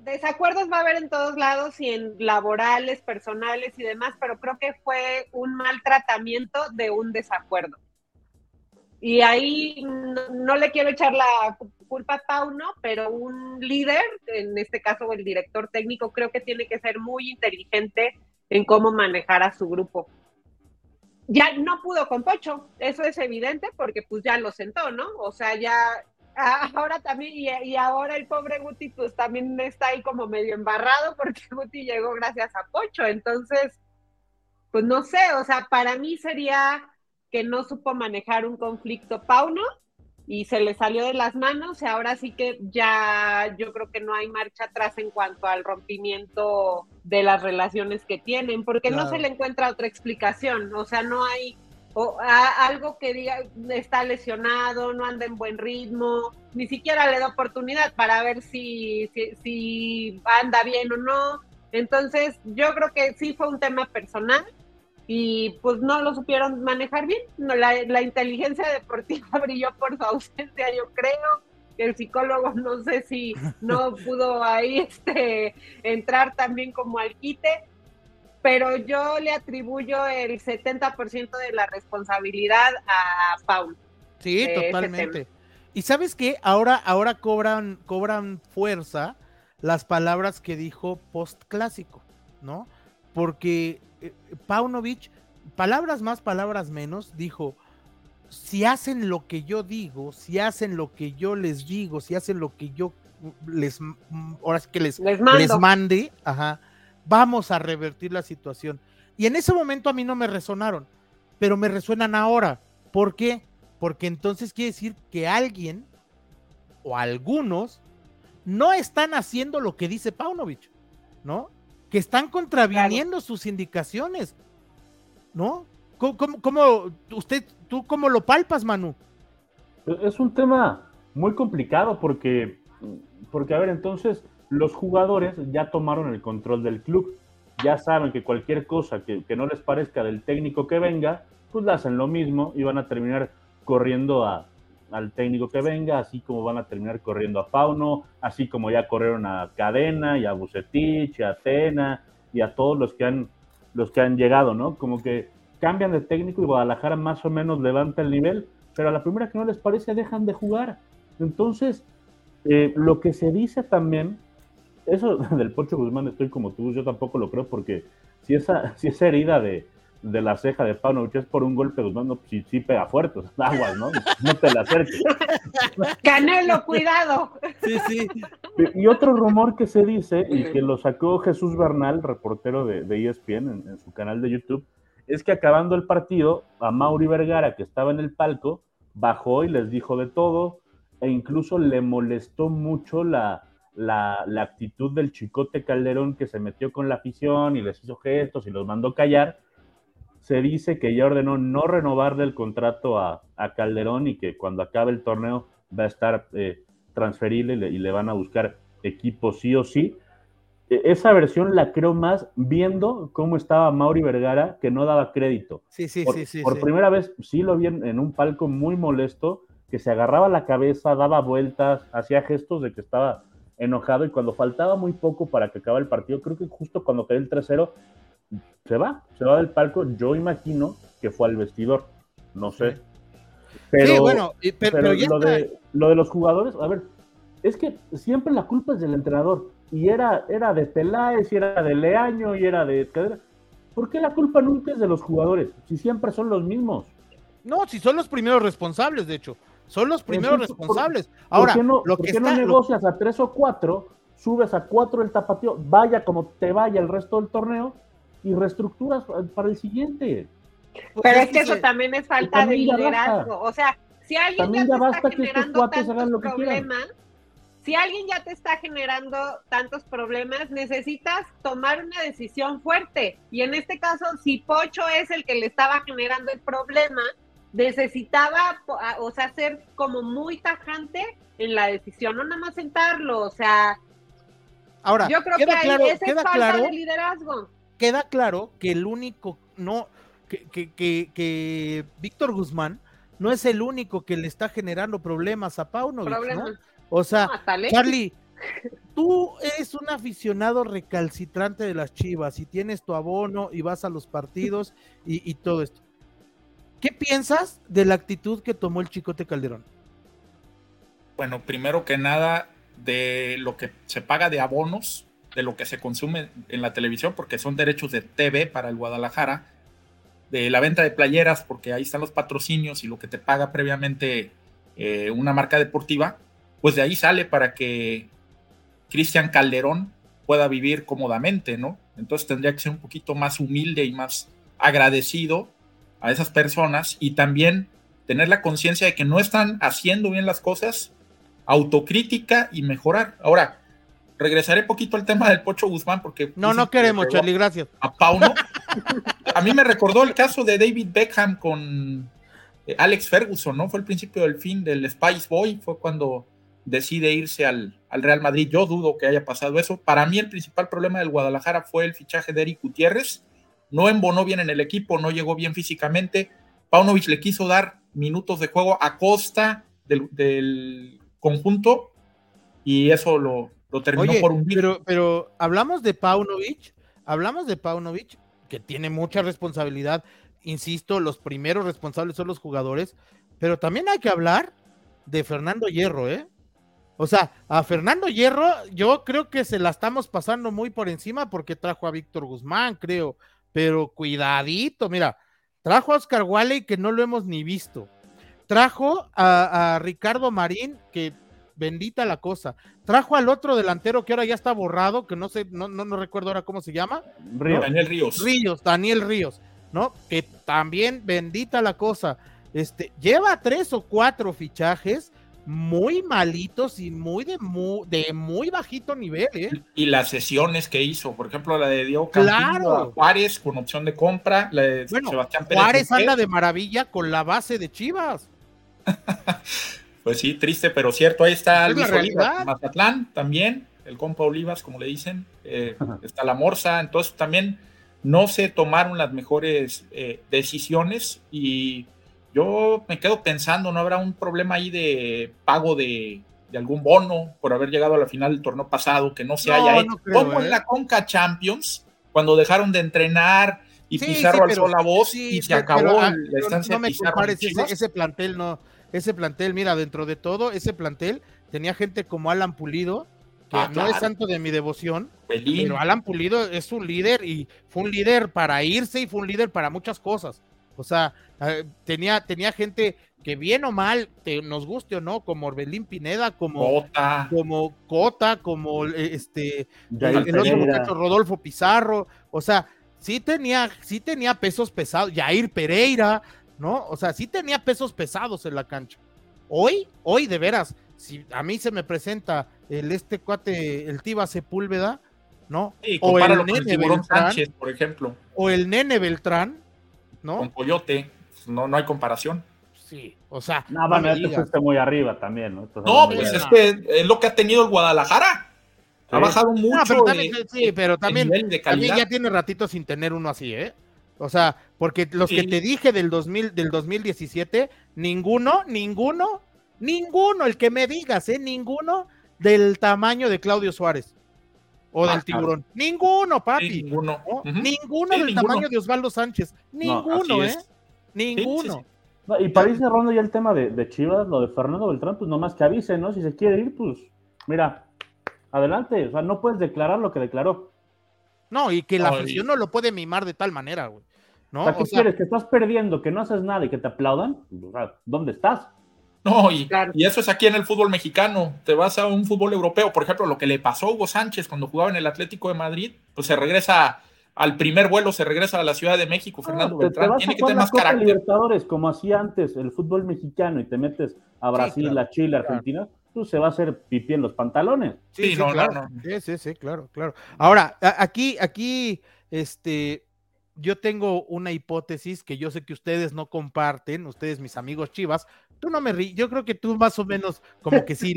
Desacuerdos va a haber en todos lados y en laborales, personales y demás, pero creo que fue un mal tratamiento de un desacuerdo. Y ahí no, le quiero echar la culpa a Pauno, pero un líder, en este caso el director técnico, creo que tiene que ser muy inteligente en cómo manejar a su grupo. Ya no pudo con Pocho, eso es evidente porque pues ya lo sentó, ¿no? O sea, ya ahora también, y, ahora el pobre Guti pues también está ahí como medio embarrado porque Guti llegó gracias a Pocho, entonces, pues no sé, o sea, para mí sería que no supo manejar un conflicto Pauno y se le salió de las manos y ahora sí que ya yo creo que no hay marcha atrás en cuanto al rompimiento de las relaciones que tienen, porque no se le encuentra otra explicación, o sea, no hay algo que diga está lesionado, no anda en buen ritmo, ni siquiera le da oportunidad para ver si, si, si anda bien o no. Entonces, yo creo que sí fue un tema personal y pues no lo supieron manejar bien. No, la, inteligencia deportiva brilló por su ausencia, yo creo. El psicólogo no sé si no pudo ahí este, entrar también como al quite, pero yo le atribuyo el 70% de la responsabilidad a Paul. Sí, totalmente. Y sabes qué, ahora, ahora cobran, cobran fuerza las palabras que dijo post clásico, ¿no? Porque eh, Paunovic, palabras más, palabras menos, dijo, si hacen lo que yo digo, si hacen lo que yo les digo, si hacen lo que yo les, ahora que les, les, mande, ajá, vamos a revertir la situación. Y en ese momento a mí no me resonaron, pero me resuenan ahora. ¿Por qué? Porque entonces quiere decir que alguien o algunos no están haciendo lo que dice Paunovic, ¿no? Que están contraviniendo sus indicaciones, ¿no? ¿Cómo, usted, tú cómo lo palpas, Manu? Es un tema muy complicado porque, porque, a ver, entonces los jugadores ya tomaron el control del club, ya saben que cualquier cosa que, que no les parezca del técnico que venga, pues le hacen lo mismo y van a terminar corriendo a, al técnico que venga, así como van a terminar corriendo a Pauno, así como ya corrieron a Cadena y a Bucetich, a Cena y a todos los que han los que han llegado, ¿no? Como que cambian de técnico y Guadalajara más o menos levanta el nivel, pero a la primera que no les parece dejan de jugar. Entonces, eh, lo que se dice también, eso del Pocho Guzmán estoy como tú, yo tampoco lo creo porque si esa, si esa herida de, de la ceja de Paunovic es por un golpe, pues, no, sí, sí pega fuerte, aguas, ¿no? No te la acerques. Canelo, cuidado. Sí, sí. Y otro rumor que se dice, y que lo sacó Jesús Bernal, reportero de, de ESPN en, su canal de YouTube, es que acabando el partido, a Mauri Vergara, que estaba en el palco, bajó y les dijo de todo, e incluso le molestó mucho la, la, la actitud del chicote Calderón que se metió con la afición y les hizo gestos y los mandó callar se dice que ya ordenó no renovarle el contrato a, Calderón y que cuando acabe el torneo va a estar eh, transferible y le, van a buscar equipo sí o sí. E, esa versión la creo más viendo cómo estaba Mauri Vergara, que no daba crédito. Sí, sí, por, sí, sí. Por primera vez sí lo vi en, un palco muy molesto, que se agarraba la cabeza, daba vueltas, hacía gestos de que estaba enojado y cuando faltaba muy poco para que acabara el partido, creo que justo cuando quedó el 3-0, se va, se va del palco. Yo imagino que fue al vestidor, no sé. Pero, bueno, pero, lo, de, lo de los jugadores, a ver, es que siempre la culpa es del entrenador. Y era, era de Peláez, y era de Leaño, y era de ¿Por qué la culpa nunca es de los jugadores? Si siempre son los mismos. No, si son los primeros responsables, de hecho. Son los primeros responsables. Ahora, no, lo que no negocias a tres o cuatro, subes a cuatro el tapateo, vaya como te vaya el resto del torneo, y reestructuras para el siguiente. Pues Pero es que eso también es falta de liderazgo. O sea, si alguien también ya, basta que estos cuates hagan lo que quieran. si alguien ya te está generando tantos problemas, necesitas tomar una decisión fuerte. Y en este caso, si Pocho es el que le estaba generando el problema, necesitaba, o sea, ser como muy tajante en la decisión, no nada más sentarlo, o sea. Ahora, yo creo que claro, esa es falta de liderazgo. Queda claro que el único, no, que, que, que, que Víctor Guzmán no es el único que le está generando problemas a Paunovic, ¿no? O sea, Charlie, tú eres un aficionado recalcitrante de las Chivas y tienes tu abono y vas a los partidos y, todo esto. ¿Qué piensas de la actitud que tomó el Chicote Calderón? Bueno, primero que nada, de lo que se paga de abonos, de lo que se consume en la televisión, porque son derechos de TV para el Guadalajara, de la venta de playeras, porque ahí están los patrocinios y lo que te paga previamente eh, una marca deportiva, pues de ahí sale para que Cristian Calderón pueda vivir cómodamente, ¿no? Entonces tendría que ser un poquito más humilde y más agradecido a esas personas y también tener la conciencia de que no están haciendo bien las cosas, autocrítica y mejorar. Ahora, regresaré poquito al tema del Pocho Guzmán porque... No, no queremos, Charlie, gracias. A Pauno. a mí me recordó el caso de David Beckham con eh, Alex Ferguson, ¿no? Fue el principio del fin del Spice Boy, fue cuando decide irse al, Real Madrid. Yo dudo que haya pasado eso. Para mí el principal problema del Guadalajara fue el fichaje de Eric Gutiérrez. No embonó bien en el equipo, no llegó bien físicamente. Paunovic le quiso dar minutos de juego a costa del, conjunto y eso lo, lo terminó por un pero, pero hablamos de Paunovic, hablamos de Paunovic, que tiene mucha responsabilidad. Insisto, los primeros responsables son los jugadores, pero también hay que hablar de Fernando Hierro, ¿eh? O sea, a Fernando Hierro yo creo que se la estamos pasando muy por encima porque trajo a Víctor Guzmán, creo, pero cuidadito, mira, trajo a Oscar Wally que no lo hemos ni visto. Trajo a, Ricardo Marín, que bendita la cosa. Trajo al otro delantero que ahora ya está borrado, que no sé, no, no, recuerdo ahora cómo se llama. Daniel Ríos. Ríos, Daniel Ríos, ¿no? Que también bendita la cosa. Este, lleva tres o cuatro fichajes muy malitos y muy de muy, de muy bajito nivel. ¿eh? Y las sesiones que hizo, por ejemplo, la de Diego claro. Juárez con opción de compra, la de Sebastián Pérez. Juárez anda de maravilla con la base de Chivas. pues sí, triste, pero cierto. Ahí está Luis Olivas, Mazatlán también, el compa Olivas, como le dicen. Eh, está la Morsa, entonces también no se tomaron las mejores eh, decisiones y yo me quedo pensando, ¿no habrá un problema ahí de pago de, algún bono por haber llegado a la final del torneo pasado que no se haya hecho? Como en ¿eh? la Conca Champions, cuando dejaron de entrenar y Pizarro alzó la voz y se acabó la estancia no me ese, ese plantel, no, ese plantel, mira, dentro de todo, ese plantel tenía gente como Alan Pulido, que ah, no es santo de mi devoción, pero Alan Pulido es un líder y fue un líder para irse y fue un líder para muchas cosas. O sea, tenía, tenía gente que bien o mal, te, nos guste o no, como Orbelín Pineda, como Cota, como, Cota, como eh, este el, otro muchacho Rodolfo Pizarro, o sea, sí tenía, sí tenía pesos pesados, Jair Pereira, ¿no? O sea, sí tenía pesos pesados en la cancha. Hoy, hoy de veras, si a mí se me presenta el este cuate, el Tiba Sepúlveda, ¿no? o el Nene Beltrán, por ejemplo. O el Nene Beltrán, ¿no? Con Coyote, no, no hay comparación. Sí, o sea. No, bueno, este muy arriba también, ¿no? no, pues es que es lo que ha tenido el Guadalajara. Ha bajado mucho. pero también, sí, pero también, ya tiene ratito sin tener uno así, ¿eh? O sea, porque los que te dije del 2000, del 2017, ninguno, ninguno, ninguno, el que me digas, ¿eh? Ninguno del tamaño de Claudio Suárez o del ah, tiburón. Ninguno, papi. ninguno. Ninguno del tamaño de Osvaldo Sánchez. Ninguno, ¿eh? Ninguno. y para ir cerrando ya el tema de, Chivas, lo de Fernando Beltrán, pues nomás que avise, ¿no? Si se quiere ir, pues mira, adelante. O sea, no puedes declarar lo que declaró. No, y que la afición no lo puede mimar de tal manera, güey. ¿No? ¿qué quieres? ¿Que estás perdiendo, que no haces nada y que te aplaudan? O sea, ¿dónde estás? No, y, y, eso es aquí en el fútbol mexicano. Te vas a un fútbol europeo, por ejemplo, lo que le pasó a Hugo Sánchez cuando jugaba en el Atlético de Madrid, pues se regresa al primer vuelo, se regresa a la Ciudad de México, Fernando Beltrán. Tiene que tener más carácter. Libertadores, como hacía antes el fútbol mexicano, y te metes a Brasil, a Chile, a Argentina, tú se va a hacer pipí en los pantalones. Sí, no, claro. Sí, sí, sí, claro, claro. Ahora, aquí, aquí, este, yo tengo una hipótesis que yo sé que ustedes no comparten, ustedes, mis amigos chivas, tú no me ríes, yo creo que tú más o menos como que sí,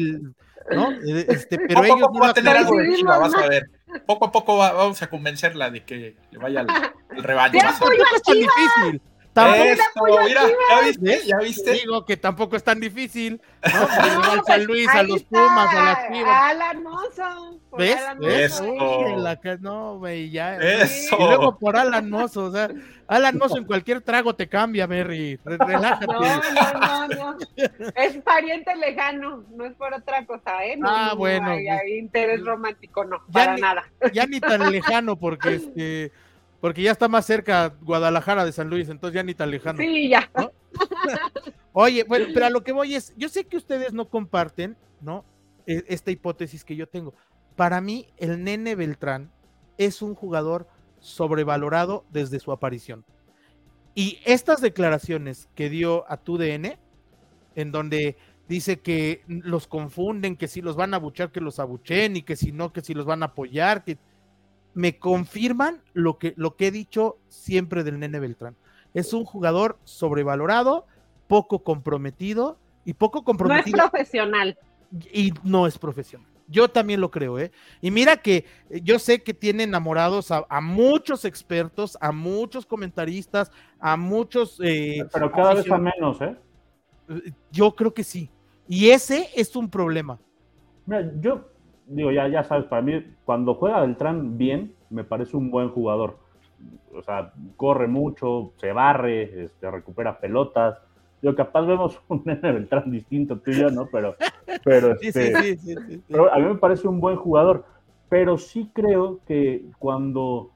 ¿no? Eh, este, pero poco ellos a poco va a tener algo de chiva, vas a ver. Poco a poco vamos a convencerla de que le vaya al, al rebaño. Es tan difícil. Tampoco, Esto, mira, ¿ya viste? ¿Ya viste? Digo que tampoco es tan difícil, ¿no? al San Luis, a los Pumas, a las Chivas. Alan Mozo. ¿Ves? Eso. No, güey, ya. Eso. Y luego por Alan Mozo, o sea, Alan Mozo en cualquier trago te cambia, Mary. Relájate. No, no, no, no. Es pariente lejano, no es por otra cosa, ¿eh? No, Ah, no bueno. hay- hay interés romántico, no, Ya para ni- nada. Ya ni tan lejano, porque este. Porque ya está más cerca Guadalajara de San Luis, entonces ya ni tan lejano. Sí, ya. Oye, bueno, pero a lo que voy es, yo sé que ustedes no comparten, ¿no? E- Esta hipótesis que yo tengo. Para mí, el nene Beltrán es un jugador sobrevalorado desde su aparición. Y estas declaraciones que dio a tu DN, en donde dice que los confunden, que si los van a abuchar, que los abuchen, y que si no, que si los van a apoyar, que me confirman lo que, lo que he dicho siempre del nene Beltrán. Es un jugador sobrevalorado, poco comprometido y poco No es comprometido profesional. y no es profesional. Yo también lo creo, ¿eh? Y mira que eh, yo sé que tiene enamorados a, a muchos expertos, a muchos comentaristas, a muchos... eh, Pero cada vez a menos, ¿eh? Yo creo que sí. Y ese es un problema. Mira, yo digo, ya, ya sabes, para mí, cuando juega Beltrán bien, me parece un buen jugador. O sea, corre mucho, se barre, este, recupera pelotas. Yo capaz vemos un nene Beltrán distinto tú y yo, ¿no? Pero, pero, este, sí, sí, sí, pero a mí me parece un buen jugador. Pero sí creo que cuando,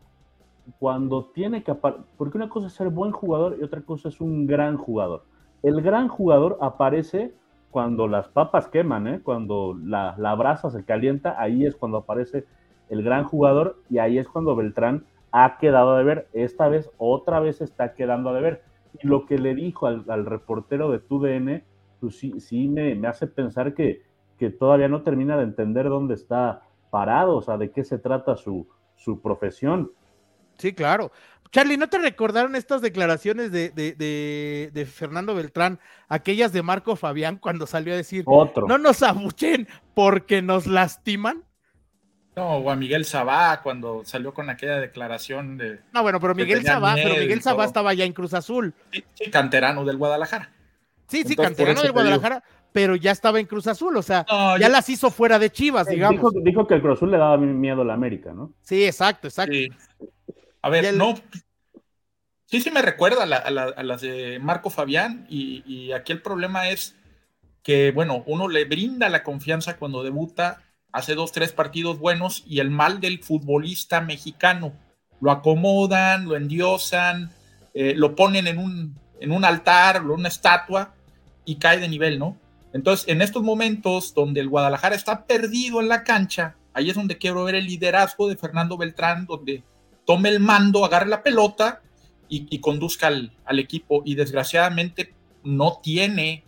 cuando tiene que... Porque una cosa es ser buen jugador y otra cosa es un gran jugador. El gran jugador aparece cuando las papas queman, ¿eh? cuando la, la brasa se calienta, ahí es cuando aparece el gran jugador y ahí es cuando Beltrán ha quedado a deber. Esta vez, otra vez está quedando a deber. Y lo que le dijo al, al reportero de TUDN, pues sí, sí me, me hace pensar que, que todavía no termina de entender dónde está parado, o sea, de qué se trata su, su profesión. Sí, claro. Charlie, ¿no te recordaron estas declaraciones de, de, de, de Fernando Beltrán, aquellas de Marco Fabián cuando salió a decir, Otro. no nos abuchen porque nos lastiman? No, o a Miguel Sabá cuando salió con aquella declaración de No, bueno, pero Miguel Sabá, pero Miguel Sabá estaba ya en Cruz Azul. sí, sí, canterano del Guadalajara. Sí, sí, Entonces, canterano eso de te Guadalajara, pero ya estaba en Cruz Azul, o sea, No, ya yo- las hizo fuera de Chivas, Eh, digamos. Dijo, dijo que el Cruz Azul le daba miedo a la América, ¿no? Sí, exacto, exacto. Sí. A ver, el- no. Sí, sí me recuerda a, la- a la- a las de Marco Fabián y, y aquí el problema es que, bueno, uno le brinda la confianza cuando debuta, hace dos, tres partidos buenos y el mal del futbolista mexicano. Lo acomodan, lo endiosan, eh, lo ponen en un, en un altar o una estatua y cae de nivel, ¿no? Entonces, en estos momentos donde el Guadalajara está perdido en la cancha, ahí es donde quiero ver el liderazgo de Fernando Beltrán, donde tome el mando, agarre la pelota y, y conduzca al, al equipo. Y desgraciadamente no tiene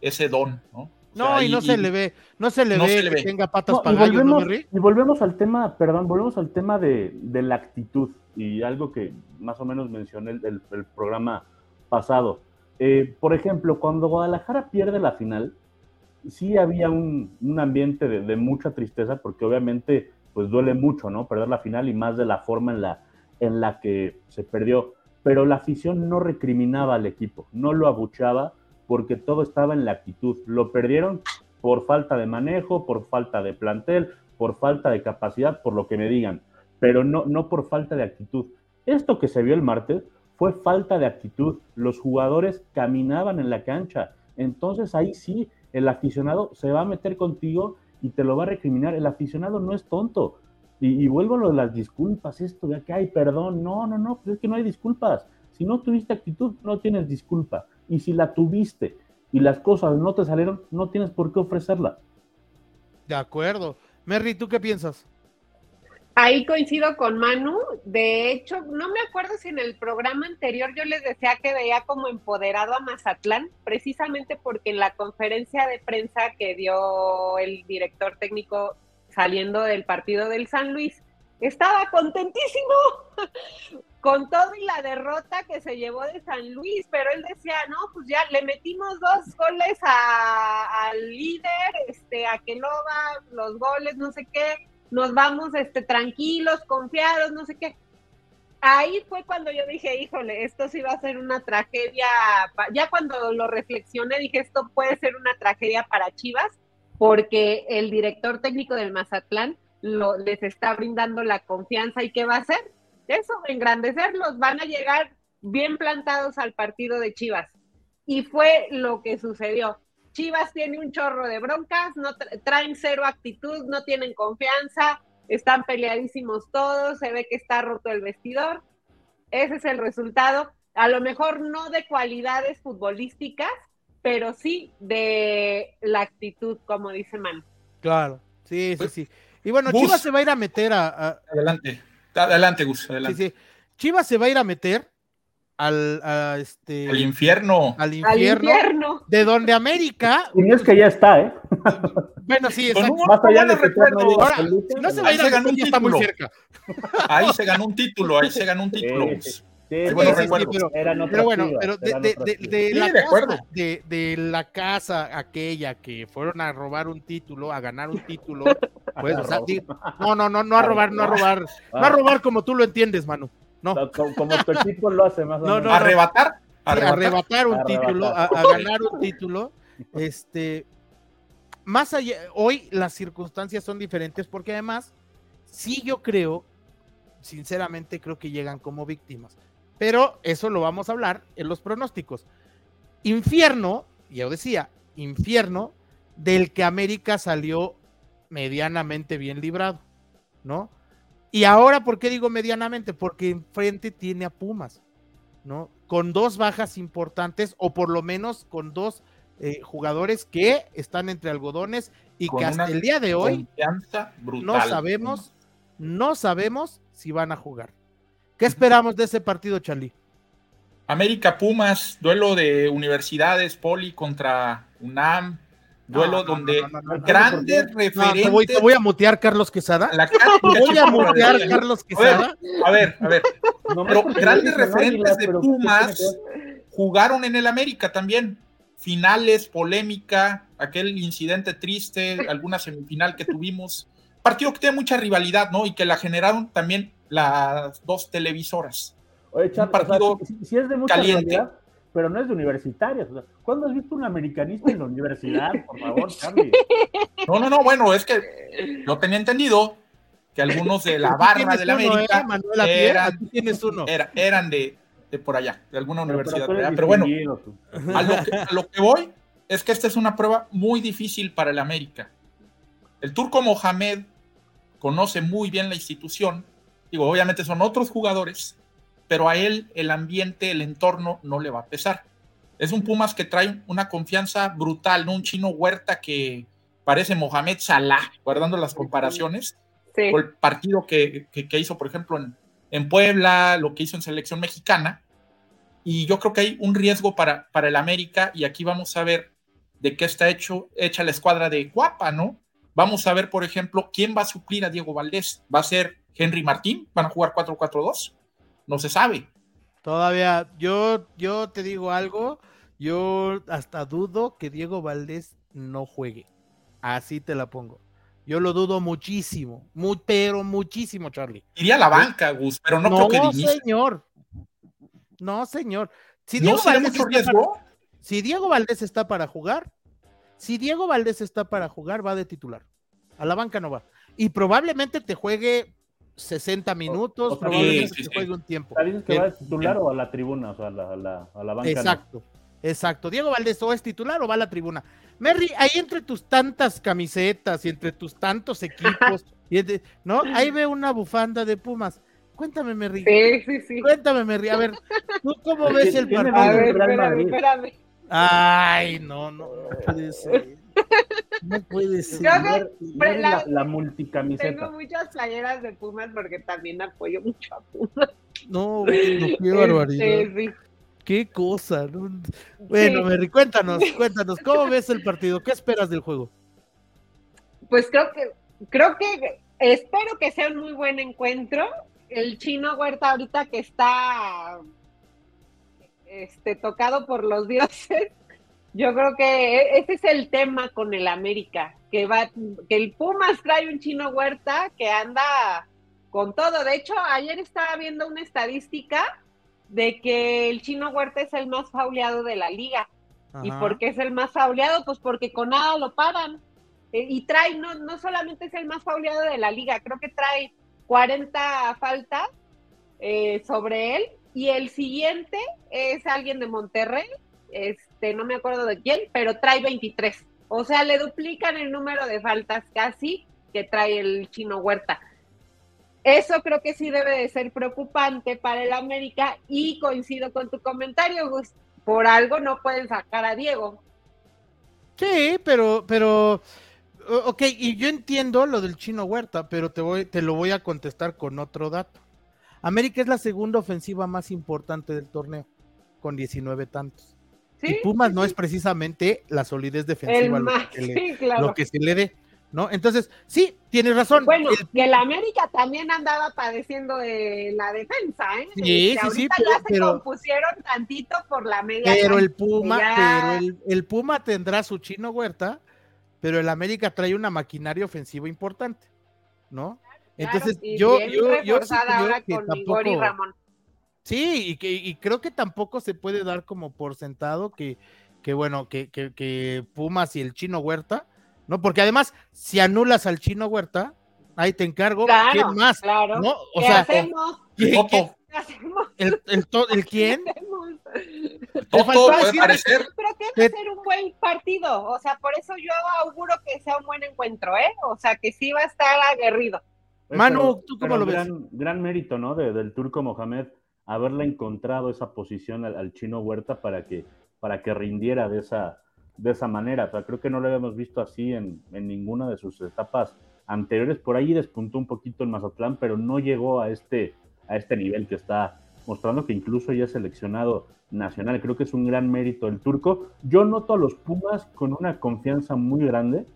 ese don, ¿no? O No, sea, y no se le ve, no se le no ve se le que ve. tenga patas No, para y, gallo, ¿no, volvemos, Merri? y volvemos al tema, perdón, volvemos al tema de, de la actitud y algo que más o menos mencioné el, el- el programa pasado. Eh, por ejemplo, cuando Guadalajara pierde la final, sí había un, un ambiente de, de mucha tristeza porque obviamente pues duele mucho, ¿no? Perder la final y más de la forma en la, en la que se perdió. Pero la afición no recriminaba al equipo, no lo abuchaba porque todo estaba en la actitud. Lo perdieron por falta de manejo, por falta de plantel, por falta de capacidad, por lo que me digan, pero no, no por falta de actitud. Esto que se vio el martes fue falta de actitud. Los jugadores caminaban en la cancha. Entonces ahí sí, el aficionado se va a meter contigo y te lo va a recriminar. El aficionado no es tonto. Y, vuelvo a lo de las disculpas, esto de que hay perdón. No, no, no, pues es que no hay disculpas. Si no tuviste actitud, no tienes disculpa. Y si la tuviste y las cosas no te salieron, no tienes por qué ofrecerla. De acuerdo. Merry, ¿tú qué piensas? Ahí coincido con Manu. De hecho, no me acuerdo si en el programa anterior yo les decía que veía como empoderado a Mazatlán, precisamente porque en la conferencia de prensa que dio el director técnico saliendo del partido del San Luis, estaba contentísimo con todo y la derrota que se llevó de San Luis, pero él decía, no, pues ya le metimos dos goles al líder, este, a Kelova, los goles, no sé qué, nos vamos este, tranquilos, confiados, no sé qué. Ahí fue cuando yo dije, híjole, esto sí va a ser una tragedia. Ya cuando lo reflexioné, dije, esto puede ser una tragedia para Chivas, porque el director técnico del Mazatlán lo, les está brindando la confianza y qué va a hacer. Eso, engrandecerlos, van a llegar bien plantados al partido de Chivas. Y fue lo que sucedió. Chivas tiene un chorro de broncas, no traen cero actitud, no tienen confianza, están peleadísimos todos, se ve que está roto el vestidor. Ese es el resultado. A lo mejor no de cualidades futbolísticas, pero sí de la actitud, como dice Man. Claro, sí, sí, sí. Y bueno, Chivas se va a ir a meter a. Adelante, adelante, Gus. Adelante. Sí, sí. Chivas se va a ir a meter al, este, al infierno. Al infierno, De donde América. Y no es que ya está, ¿eh? Bueno, sí, exacto. Más allá de Ahora, si no se va a ir a un está muy cerca. Ahí se ganó un título, ahí se ganó un título. Sí, bueno, pero, bueno, pero de, de, de, la casa, de, la casa aquella que fueron a robar un título, a ganar un título, pues, o sea, no, no, no, no a robar, no a robar, no a robar como tú lo entiendes, Manu. No. Como, tu equipo lo hace más o menos. arrebatar. Arrebatar, un título, a, ganar un título. Este, más allá, hoy las circunstancias son diferentes porque además, sí yo creo, sinceramente creo que llegan como víctimas. Pero eso lo vamos a hablar en los pronósticos. Infierno, yo decía, infierno del que América salió medianamente bien librado, ¿no? Y ahora, ¿por qué digo medianamente? Porque enfrente tiene a Pumas, ¿no? Con dos bajas importantes, o por lo menos con dos eh, jugadores que están entre algodones y que hasta el día de hoy no sabemos, no sabemos si van a jugar. ¿Qué esperamos de ese partido, Charlie? América Pumas, duelo de universidades, Poli contra UNAM, duelo donde grandes referentes. Te voy, a mutear, Carlos Quesada. voy a mutear, Carlos Quesada. A ver, a ver. pero grandes referentes de Pumas jugaron en el América también. Finales, polémica, aquel incidente triste, alguna semifinal que tuvimos. Partido que tiene mucha rivalidad, ¿no? Y que la generaron también las dos televisoras. Oye, partido si, es de mucha caliente pero no es de universitarios. ¿Cuándo has visto un americanista en la universidad? Por favor, Charlie. No, no, no, bueno, es que yo tenía entendido que algunos de la barra de la América ¿eh? eran, tienes uno. eran de, de, por allá, de alguna universidad. Pero, bueno, a lo, que, a lo que voy es que esta es una prueba muy difícil para el América. El turco Mohamed conoce muy bien la institución. Digo, obviamente son otros jugadores, pero a él el ambiente, el entorno no le va a pesar. Es un Pumas que trae una confianza brutal, ¿no? Un chino Huerta que parece Mohamed Salah, guardando las comparaciones, sí. el partido que, hizo, por ejemplo, en, en, Puebla, lo que hizo en selección mexicana. Y yo creo que hay un riesgo para, para el América, y aquí vamos a ver de qué está hecho, hecha la escuadra de Guapa, ¿no? Vamos a ver, por ejemplo, quién va a suplir a Diego Valdés. ¿Va a ser Henry Martín? ¿Van a jugar 4-4-2? No se sabe. Todavía, yo, yo te digo algo, yo hasta dudo que Diego Valdés no juegue. Así te la pongo. Yo lo dudo muchísimo, muy, pero muchísimo, Charlie. Iría a la banca, Gus, pero no, creo que No, señor. No, señor. Si Diego, ¿No Valdés mucho riesgo? Para, si Diego Valdés está para jugar, si Diego Valdés está para jugar, va de titular. A la banca no va. Y probablemente te juegue 60 minutos, probablemente juegue un tiempo. que va a titular o a la tribuna? O sea, a la, a la, banca. Exacto, exacto. Diego Valdés o es titular o va a la tribuna. Merry, ahí entre tus tantas camisetas y entre tus tantos equipos, ¿no? Ahí ve una bufanda de Pumas. Cuéntame, Merry. Sí, sí, sí. Cuéntame, Merry. A ver, ¿tú cómo ves el partido? A ver, espérame, espérame. Ay, no, no, no puede ser. No puede ser. La, la- la tengo multicamiseta. muchas playeras de Pumas porque también apoyo mucho a Pumas. No, bueno, qué barbaridad. Este, sí. Qué cosa. ¿no? Bueno, Sí. Mary, cuéntanos, cuéntanos, ¿cómo ves el partido? ¿Qué esperas del juego? Pues creo que, creo que espero que sea un muy buen encuentro. El chino Huerta ahorita que está este, tocado por los dioses, yo creo que e- ese es el tema con el América, que va, que el Pumas trae un chino Huerta que anda con todo. De hecho, ayer estaba viendo una estadística de que el chino Huerta es el más fauleado de la liga. ¿Y por qué es el más fauleado? Pues porque con nada lo paran. Eh, y trae, no, no solamente es el más fauleado de la liga, creo que trae 40 faltas eh, sobre él. Y el siguiente es alguien de Monterrey, este, no me acuerdo de quién, pero trae 23. O sea, le duplican el número de faltas casi que trae el chino Huerta. Eso creo que sí debe de ser preocupante para el América y coincido con tu comentario, Gus. Por algo no pueden sacar a Diego. Sí, pero, pero, ok, y yo entiendo lo del chino Huerta, pero te voy, te lo voy a contestar con otro dato. América es la segunda ofensiva más importante del torneo, con 19 tantos. ¿Sí? Y Pumas no es precisamente la solidez defensiva lo que, le- sí, claro. lo que se le dé, ¿no? Entonces, sí, tienes razón. Bueno, el- que el América también andaba padeciendo de la defensa, ¿eh? Sí, sí, sí, ahorita pero- ya se compusieron tantito por la media. pero el Puma, ya- pero el, el Puma tendrá su chino Huerta, pero el América trae una maquinaria ofensiva importante, ¿no? claro, Entonces, yo, yo, yo ahora con Igor y tampoco, Ramón. Sí, y que y creo que tampoco se puede dar como por sentado que, que bueno, que, que, que Pumas y el chino Huerta, ¿no? Porque además, si anulas al chino Huerta, ahí te encargo, Claro, ¿quién más? claro. ¿No? O ¿Qué sea, hacemos? ¿quién- Toto. quién- ¿Qué hacemos? el, el, to- el quién? ¿Qué hacemos? Te Toto faltó puede decir- parecer. Pero que va Te- a ser un buen partido. O sea, por eso yo auguro que sea un buen encuentro, ¿eh? O sea, que sí va a estar aguerrido. Manu, ¿tú cómo lo ves? Gran, gran mérito, ¿no? De- del turco Mohamed, haberle encontrado esa posición al, chino Huerta para que, para que rindiera de esa, de esa manera. O creo que no lo habíamos visto así en, en ninguna de sus etapas anteriores. Por ahí despuntó un poquito en Mazatlán, pero no llegó a este, a este nivel que está mostrando, que incluso ya es seleccionado nacional. Creo que es un gran mérito del turco. Yo noto a los Pumas con una confianza muy grande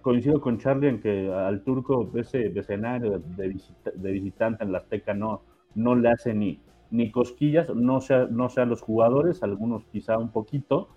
coincido con Charlie en que al turco ese escenario de, de visita- de visitante en la Azteca no, no le hace ni, ni cosquillas, no sea, no sean los jugadores, algunos quizá un poquito,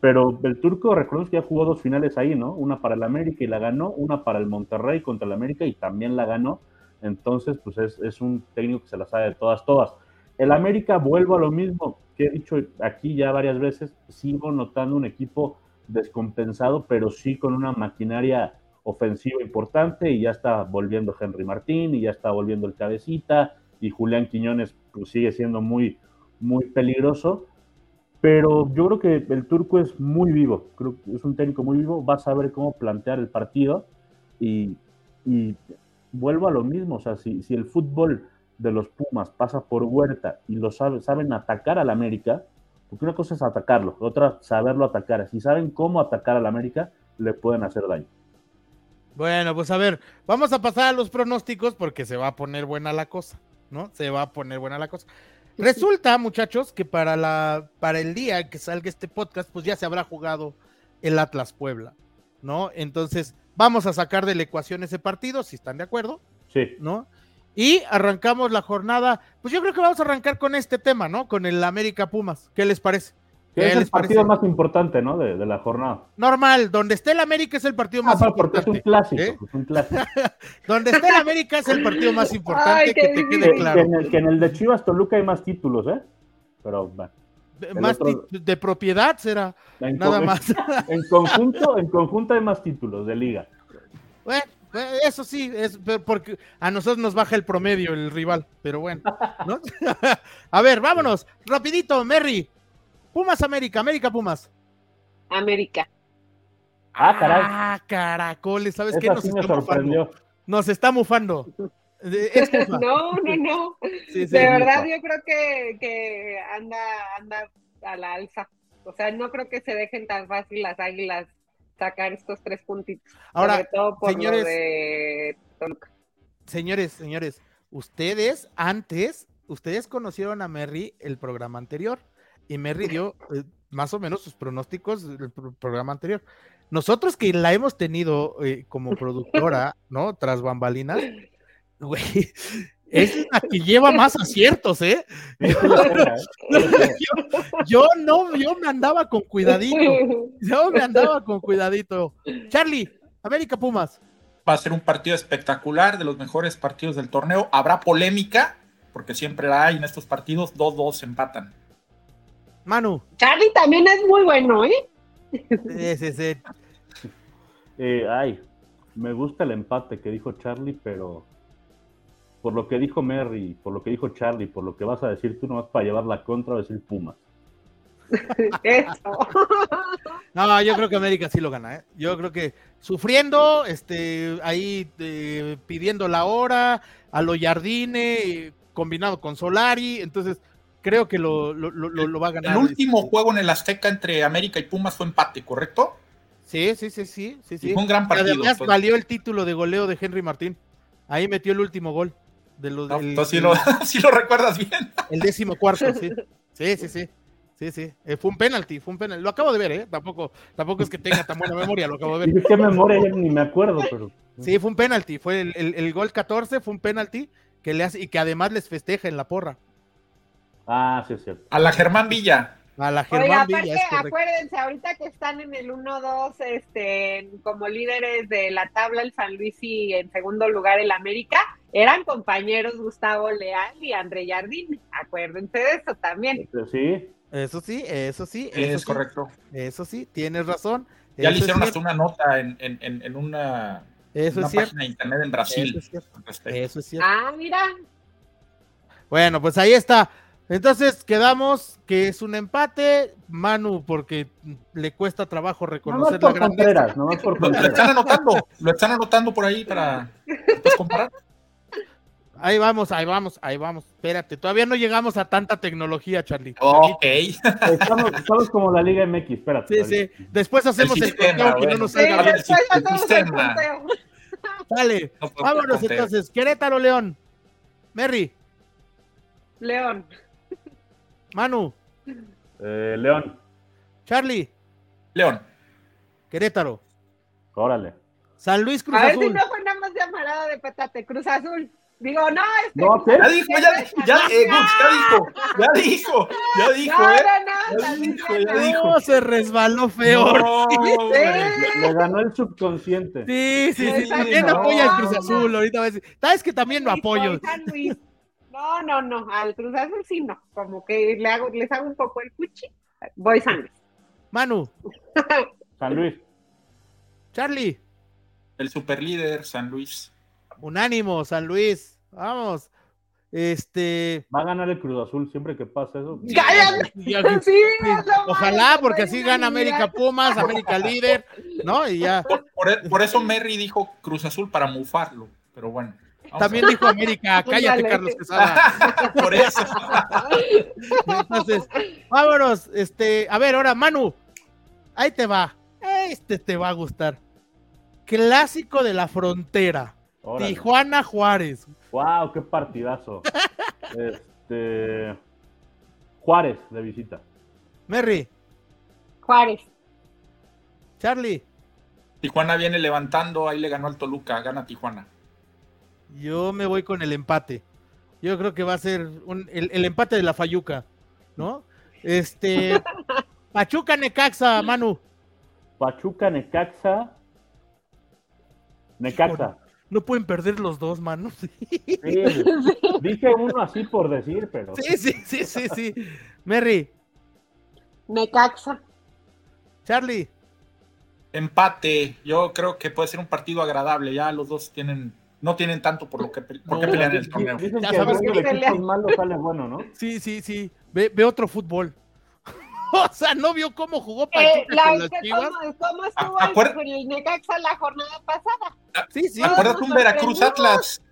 pero el turco, recordemos que ya jugó dos finales ahí, ¿no? Una para el América y la ganó, una para el Monterrey contra el América y también la ganó, entonces pues es, es un técnico que se la sabe de todas, todas. El América, vuelvo a lo mismo que he dicho aquí ya varias veces, sigo notando un equipo descompensado, pero sí con una maquinaria ofensiva importante y ya está volviendo Henry Martín y ya está volviendo el cabecita y Julián Quiñones pues, sigue siendo muy, muy peligroso. Pero yo creo que el turco es muy vivo, creo que es un técnico muy vivo, va a saber cómo plantear el partido y, vuelvo a lo mismo, o sea, si, el fútbol de los Pumas pasa por Huerta y lo sabe, saben atacar al América, porque una cosa es atacarlo, otra saberlo atacar. Si saben cómo atacar al América, le pueden hacer daño. Bueno, pues a ver, vamos a pasar a los pronósticos porque se va a poner buena la cosa, ¿no? Se va a poner buena la cosa. Resulta, muchachos, que para la para el día que salga este podcast, pues ya se habrá jugado el Atlas Puebla, ¿no? Entonces, vamos a sacar de la ecuación ese partido, si están de acuerdo, Sí, ¿no? Y arrancamos la jornada, pues yo creo que vamos a arrancar con este tema, ¿no? Con el América Pumas. ¿Qué les parece? Que ¿Qué es el partido parece? más importante, ¿no? De, de la jornada. Normal, donde esté el América es el partido Ah, más pero porque es un importante. clásico, ¿eh? es un clásico. Donde esté el América es el partido más importante, Ay, que te quede Que, claro. que en el, que en el de Chivas Toluca hay más títulos, ¿eh? Pero bueno, Más otro- de propiedad será, en, nada con- más. en conjunto, en conjunto hay más títulos de liga. Bueno, eso sí, es porque a nosotros nos baja el promedio el rival, pero bueno, ¿no? a ver, vámonos, rapidito, Merry. Pumas América, América Pumas. América. Ah, caray. Ah, caracoles, ¿sabes qué? Nos sí está mufando. sorprendió. Nos está mufando. Es mufa. No, no, no. Sí, sí, de verdad, yo creo que, que anda, anda a la alza. O sea, no creo que se dejen tan fácil las águilas sacar estos tres puntitos. Ahora, sobre todo por señores- lo de Toluca. Señores, señores, ustedes antes, ustedes conocieron a Merry el programa anterior y Merry dio eh, más o menos sus pronósticos del pro- programa anterior. Nosotros que la hemos tenido eh, como productora, ¿no? Tras bambalinas, güey, es la que lleva más aciertos, ¿eh? Yo no, yo me andaba con cuidadito, yo me andaba con cuidadito. Charlie, América Pumas. Va a ser un partido espectacular, de los mejores partidos del torneo. Habrá polémica, porque siempre la hay en estos partidos. 2-2 empatan. Manu, Charlie también es muy bueno, ¿eh? ese, ese, Eh, ay, me gusta el empate que dijo Charlie, pero por lo que dijo Merry, por lo que dijo Charlie, por lo que vas a decir tú nomás para llevar la contra, va a decir Pumas. Eso. No, yo creo que América sí lo gana, ¿eh? Yo creo que sufriendo, este, ahí eh, pidiendo la hora, a lo Jardine, combinado con Solari, entonces creo que lo, lo, lo- lo- va a ganar. El último juego en el Azteca entre América y Pumas fue empate, ¿correcto? Sí, sí, sí, sí, sí, sí. fue un gran partido. Además Entonces- valió el título de goleo de Henry Martín. Ahí metió el último gol. De los, no, del- entonces sí lo, sí lo recuerdas bien. El décimo cuarto, sí. Sí, sí, sí. Sí, sí. Eh, fue un penalti, fue un penalti. Lo acabo de ver, ¿eh? Tampoco, tampoco es que tenga tan buena memoria, lo acabo de ver. Qué memoria, ni me acuerdo, pero. Sí, fue un penalti. Fue el, el- el gol 14, fue un penalti que le hace y que además les festeja en la porra. Ah, sí, es cierto. A la Germán Villa. A la Oiga, Germán aparte, Villa, es acuérdense, ahorita que están en el 1-2, este, como líderes de la tabla el San Luis y en segundo lugar el América, eran compañeros Gustavo Leal y André Jardín. Acuérdense de eso también. Este, Sí, Eso sí, eso sí, eso Es sí, correcto. Eso sí, tienes razón. Ya Eso le hicieron hasta una nota en, en- en- en una, Eso una es cierto. página de internet en Eso Brasil. es. Eso es cierto. Ah, mira, Bueno, pues ahí está. Entonces quedamos que es un empate, Manu, porque le cuesta trabajo reconocer la por grandeza. Contreras, nomás por Lo, están anotando, lo están anotando por ahí para después comparar. Ahí vamos, ahí vamos, ahí vamos. Espérate, todavía no llegamos a tanta tecnología, Charlie. Ok. Estamos, estamos como la Liga MX, espérate. Sí, sí. Después hacemos el, sistema, conteo que no nos sí, salga después el sistema. Dale, No vámonos entonces. Querétaro, León. Merry, León, Manu, Eh, León, Charlie, León. Querétaro. órale. San Luis Cruz a ver si Azul. no fue nada más llamarada de petate, Cruz Azul. Digo, no, este. No, ¿qué? Ya dijo, ya, ya, eh, ya dijo, ya dijo, ya dijo, No, ¿eh? no, no, Ya dijo, ya se resbaló feo. No. Le, le ganó el subconsciente. Sí, sí, sí. ¿Quién apoya al Cruz Azul? Ahorita va a decir. ¿Sabes que también lo apoyo? San Luis. No, no, no, al Cruz Azul sí no, como que le hago, les hago un poco el cuchi, voy San Luis. Manu, San Luis, Charlie, El superlíder, San Luis. unánimo, San Luis. Vamos. Este. va a ganar el Cruz Azul siempre que pase eso. ¡Cállate! Sí, Ojalá, malo, porque así gana América. Pumas, América líder, ¿no? Y ya. Por, por- por eso Merry dijo Cruz Azul para mufarlo, pero bueno. También dijo América, cállate, Ándale. Carlos Quesada. por eso. Entonces, vámonos. Este, a ver, ahora, Manu, ahí te va. Este te va a gustar. Clásico de la frontera. Órale. Tijuana Juárez. Wow, qué partidazo. Este Juárez de visita. Merry, Juárez. Charlie, Tijuana viene levantando, ahí le ganó al Toluca, gana Tijuana. Yo me voy con el empate. Yo creo que va a ser un- el, el empate de la Fayuca, ¿no? Este, Pachuca Necaxa, Manu. Pachuca, Necaxa. Necaxa. No pueden perder los dos, Manu. Sí, dije uno así por decir, pero. Sí, sí, sí, sí, sí. Merry, Necaxa. Charlie, Empate, yo creo que puede ser un partido agradable, ya los dos tienen, no tienen tanto por lo que, por qué No, pelean en el torneo. Dicen Ya que sabes el que pelea. malos sale bueno, ¿no? sí, sí, sí. Ve, ve otro fútbol. o sea, ¿no vio cómo jugó Eh, Pachuca la, con las chivas? ¿cómo, cómo estuvo acuer- el, Necaxa la jornada pasada? Sí, sí. Acuer- Acuérdate un Veracruz. Atlas,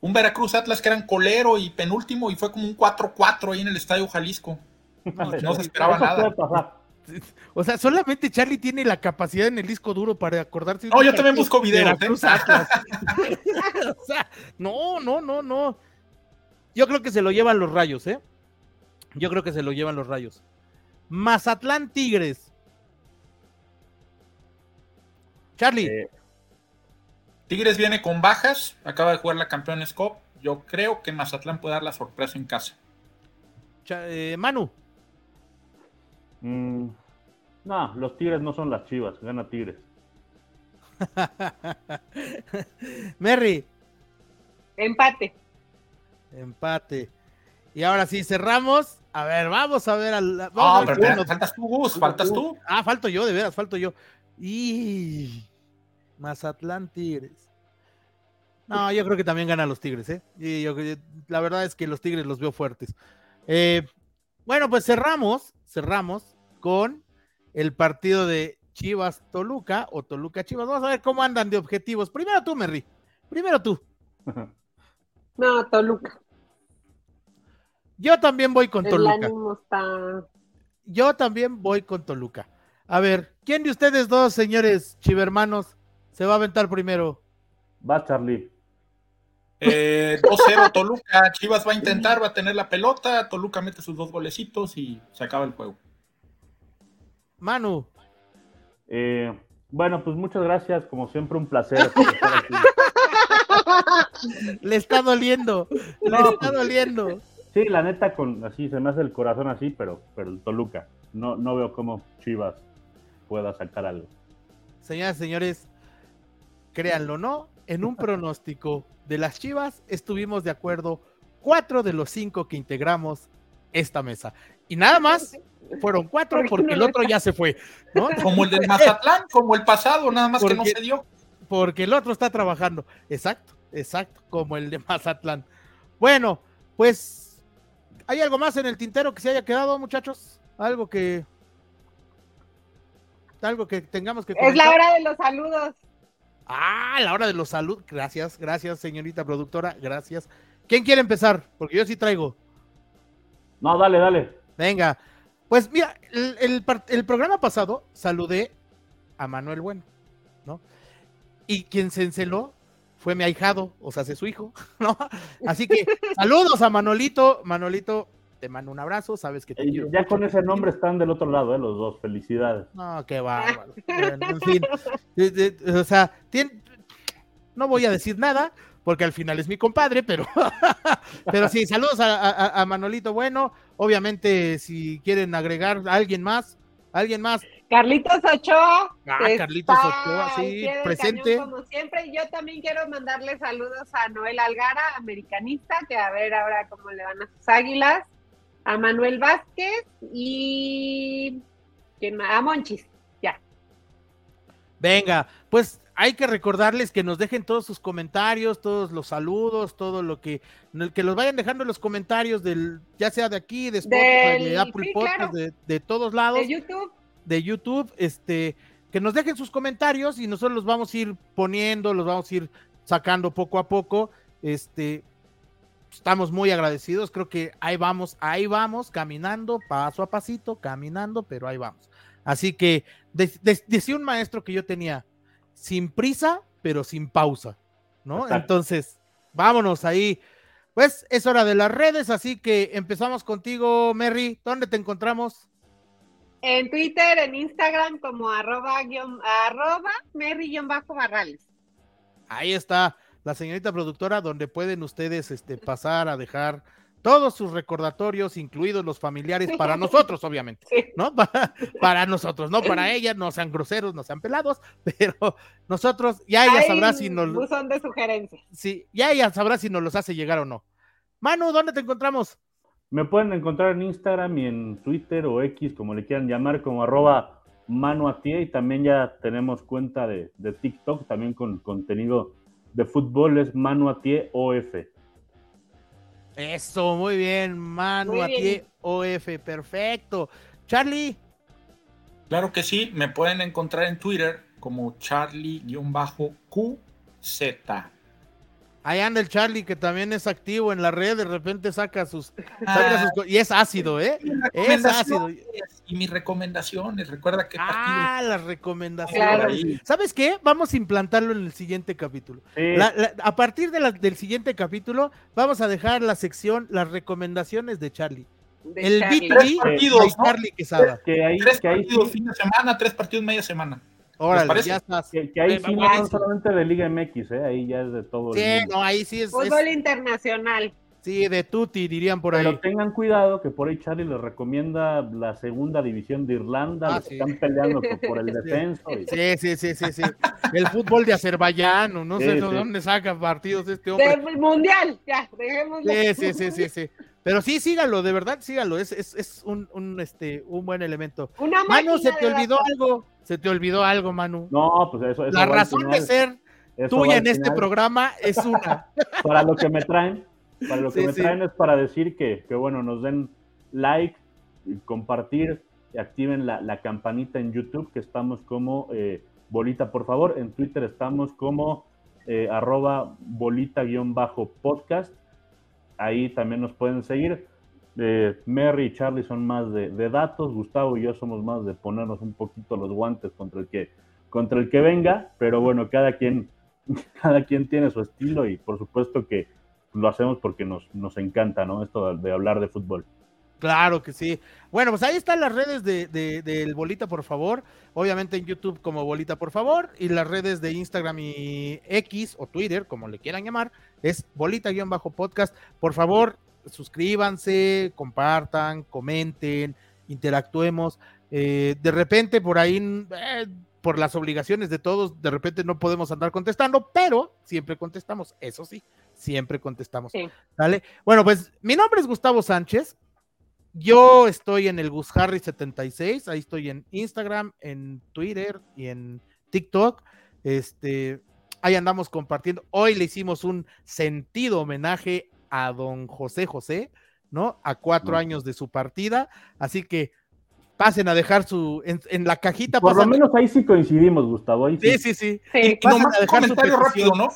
un Veracruz Atlas que eran colero y penúltimo y fue como un 4-4 ahí en el Estadio Jalisco. No se esperaba nada. O sea, solamente Charlie tiene la capacidad en el disco duro para acordarse. No, yo también busco videos. ¿eh? o sea, no, no, no, no. Yo creo que se lo llevan los rayos, ¿eh? Yo creo que se lo llevan los rayos. Mazatlán Tigres. Charlie. Eh, Tigres viene con bajas, acaba de jugar la Campeones Cup. Yo creo que Mazatlán puede dar la sorpresa en casa. Eh, Manu. Mm, no, los Tigres no son las chivas, gana Tigres. Merry. Empate. Empate. Y ahora sí, cerramos. A ver, vamos a ver al. ah, pero faltas tú, Gus, faltas tú. Ah, falto yo, de veras, falto yo. Y. Mazatlán Tigres. No, yo creo que también ganan los Tigres, ¿eh? Y yo, la verdad es que los Tigres los veo fuertes. Eh, bueno, pues cerramos, cerramos con el partido de Chivas Toluca o Toluca Chivas. Vamos a ver cómo andan de objetivos. Primero tú, Merry. Primero tú. No, Toluca. Yo también voy con Toluca. Yo también voy con Toluca. A ver, ¿quién de ustedes dos, señores chivermanos, se va a aventar primero? Va Charlie. Eh, 2-0 Toluca, Chivas va a intentar, va a tener la pelota, Toluca mete sus dos golecitos y se acaba el juego. Manu. Eh, bueno, pues muchas gracias, como siempre un placer. le está doliendo, le está pues, doliendo. Sí, la neta, con así se me hace el corazón así, pero, pero el Toluca. No, no veo cómo Chivas pueda sacar algo. Señoras y señores, créanlo no, en un pronóstico de las Chivas estuvimos de acuerdo cuatro de los cinco que integramos esta mesa. Y nada más fueron cuatro porque el otro ya se fue. Como el del Mazatlán, como el pasado, nada más que no se dio. Porque el otro está trabajando. Exacto, exacto, como el de Mazatlán. Bueno, pues, ¿hay algo más en el tintero que se haya quedado, muchachos? Algo que. Algo que tengamos que. Es la hora de los saludos. Ah, la hora de los saludos. Gracias, gracias, señorita productora. Gracias. ¿Quién quiere empezar? Porque yo sí traigo. No, dale, dale. Venga. Pues mira, el, programa pasado saludé a Manuel Bueno, ¿no? Y quien se enceló fue mi ahijado, o sea, es su hijo, ¿no? Así que saludos a Manolito. Manolito, te mando un abrazo, sabes que te quiero. Ya con ese nombre están del otro lado, ¿eh? los dos, felicidades. No, qué bárbaro. en fin, o sea, no voy a decir nada, porque al final es mi compadre, pero, pero sí, saludos a, Manolito Bueno. Obviamente, si quieren agregar a alguien más, alguien más. Carlitos Ochoa. Ah, Carlitos Ochoa, sí, presente. como siempre, yo también quiero mandarle saludos a Noel Algara, americanista, que a ver ahora cómo le van a sus águilas a Manuel Vázquez y a Monchis, ya. Venga, pues hay que recordarles que nos dejen todos sus comentarios, todos los saludos, todo lo que que los vayan dejando en los comentarios del ya sea de aquí, de Spotify, de Apple Podcast, de, todos lados, de YouTube, de YouTube, este que nos dejen sus comentarios y nosotros los vamos a ir poniendo, los vamos a ir sacando poco a poco, este estamos muy agradecidos, creo que ahí vamos, ahí vamos, caminando, paso a pasito, caminando, pero ahí vamos. Así que decía un maestro que yo tenía, sin prisa, pero sin pausa, ¿no? Entonces, vámonos ahí. Pues es hora de las redes, así que empezamos contigo, Mary. ¿Dónde te encontramos? En Twitter, en Instagram, como arroba, arroba Mary-Barrales. Ahí está la señorita productora, donde pueden ustedes este, pasar a dejar todos sus recordatorios, incluidos los familiares, para nosotros, obviamente, ¿no? Para, nosotros, no para ellas, no sean groseros, no sean pelados, pero nosotros, ya ella sabrá si nos... Son de sugerencias. Sí, ya ella sabrá si nos los hace llegar o no. Manu, ¿dónde te encontramos? Me pueden encontrar en Instagram y en Twitter o X, como le quieran llamar, como arroba Manu a y también ya tenemos cuenta de, de TikTok, también con contenido de fútbol es Manu Atie OF. Eso, muy bien, Manu Atie OF, perfecto. Charlie. Claro que sí, me pueden encontrar en Twitter como Charlie-QZ. Ahí anda el Charlie, que también es activo en la red, de repente saca sus. saca Ah. sus y es ácido, ¿eh? Es ácido. Y mis recomendaciones, recuerda que Ah, las recomendaciones. Claro. ¿Sabes qué? Vamos a implantarlo en el siguiente capítulo. Sí, La- la- a partir de la- del siguiente capítulo, vamos a dejar la sección, las recomendaciones de Charlie. de El Charlie. Tres B2B partidos, de ¿no? Charlie Quesada. que ahí, Tres que ahí partidos sí, fin de semana, tres partidos media semana. Órale, ya estás. que, que ahí sí no solamente de Liga MX, ¿eh? ahí ya es de todo. el Sí, mundo. no, ahí sí es, es- Fútbol internacional. sí, de tutti, dirían por ahí. Pero tengan cuidado que por ahí Charlie les recomienda la segunda división de Irlanda, Ah, los sí. que están peleando por, el y- Sí, sí, sí, sí, sí. El fútbol de Azerbaiyán, o no sé Sí, de sí. dónde saca partidos este hombre. Del mundial, ya, dejémoslo. Sí, sí, sí, sí, sí. Pero sí, sígalo, de verdad, sígalo. Es, es, es un, un, este, un buen elemento. Una se te olvidó algo. Se te olvidó algo, Manu. No, pues eso, eso La razón de ser eso tuya en este programa es una. Para lo que me traen, para lo que Sí, me sí. traen es para decir que, que, bueno, nos den like, compartir, y activen la, la campanita en YouTube, que estamos como eh, Bolita, por favor. En Twitter estamos como eh, arroba bolita-podcast. Ahí también nos pueden seguir. Eh, Mary y Charlie son más de, de datos, Gustavo y yo somos más de ponernos un poquito los guantes contra el que, contra el que venga, pero bueno, cada quien, cada quien tiene su estilo y por supuesto que lo hacemos porque nos, nos encanta, ¿no? Esto de, de hablar de fútbol. Claro que sí. Bueno, pues ahí están las redes de, de- del Bolita, por favor. Obviamente en YouTube como Bolita, por favor. Y las redes de Instagram y X o Twitter, como le quieran llamar, es Bolita-podcast. Por favor, suscríbanse, compartan, comenten, interactuemos. Eh, de repente, por ahí, eh, por las obligaciones de todos, de repente no podemos andar contestando, pero siempre contestamos. Eso sí, siempre contestamos. Sí. ¿Sale? Bueno, pues mi nombre es Gustavo Sánchez. Yo estoy en el Gus Harry 76, ahí estoy en Instagram, en Twitter y en TikTok. Este, ahí andamos compartiendo. Hoy le hicimos un sentido homenaje a don José José, ¿no? A cuatro años de su partida. Así que pasen a dejar su, en, en la cajita. Por lo menos ahí sí coincidimos, Gustavo. Ahí sí. Sí, sí, sí. Sí. Y Pasen nomás a un dejar comentario rápido, ¿no?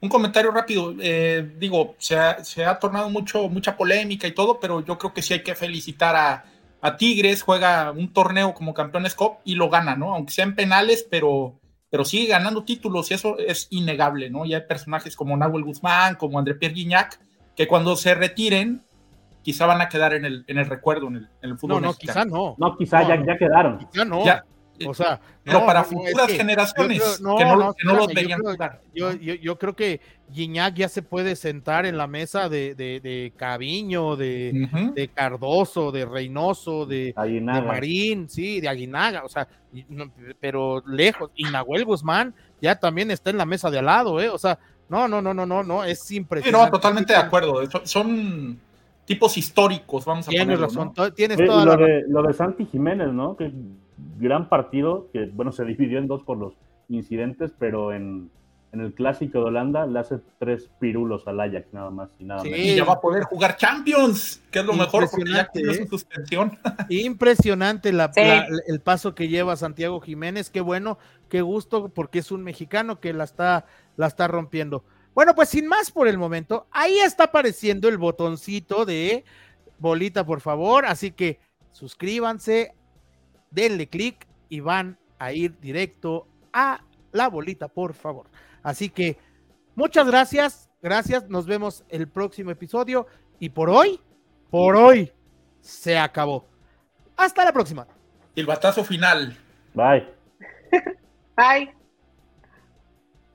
Un comentario rápido. eh, digo, se ha, se ha tornado mucho, mucha polémica y todo, pero yo creo que sí hay que felicitar a, a Tigres. Juega un torneo como campeones COP y lo gana, ¿no? Aunque sean penales, pero, pero sigue ganando títulos y eso es innegable, ¿no? Y hay personajes como Nahuel Guzmán, como André Pierre Guignac, que cuando se retiren, quizá van a quedar en el, en el recuerdo, en el, en el fútbol No, no, mexicano. quizá no. No, quizá No, ya, ya quedaron. Quizá no. Ya, O sea, pero no, para no, no, es futuras que- generaciones yo creo- que no, no, que no los espérame, yo veían creo- jugar. Yo, ¿no? yo, yo creo que Guiñac ya se puede sentar en la mesa de, de, de Caviño, de, Cardoso, de Reynoso, de, de. Marín, sí, de Aguinaga, o sea, pero lejos. Y Nahuel Guzmán ya también está en la mesa de al lado, ¿eh? O sea, no, no, no, no, no, no, es Sí, impresionante. no, totalmente de acuerdo. Son, tipos históricos, vamos a Tienes ponerlo, razón, tienes Eh, toda lo, la razón. de, lo de Santi Jiménez, ¿no? Que gran partido, que bueno, se dividió en dos por los incidentes, pero en, en el clásico de Holanda le hace tres pirulos al Ajax, nada más y nada Sí. menos. Y ya va a poder jugar Champions, que es lo mejor, porque ya Impresionante, tiene ¿eh? su suspensión. Impresionante la, Sí. la- el paso que lleva Santiago Jiménez, qué bueno, qué gusto, porque es un mexicano que la está, la está rompiendo. Bueno, pues sin más por el momento, ahí está apareciendo el botoncito de bolita, por favor, así que suscríbanse, denle clic y van a ir directo a la bolita, por favor. Así que muchas gracias, gracias, nos vemos el próximo episodio y por hoy, por hoy, se acabó. Hasta la próxima. El batazo final. Bye. Bye.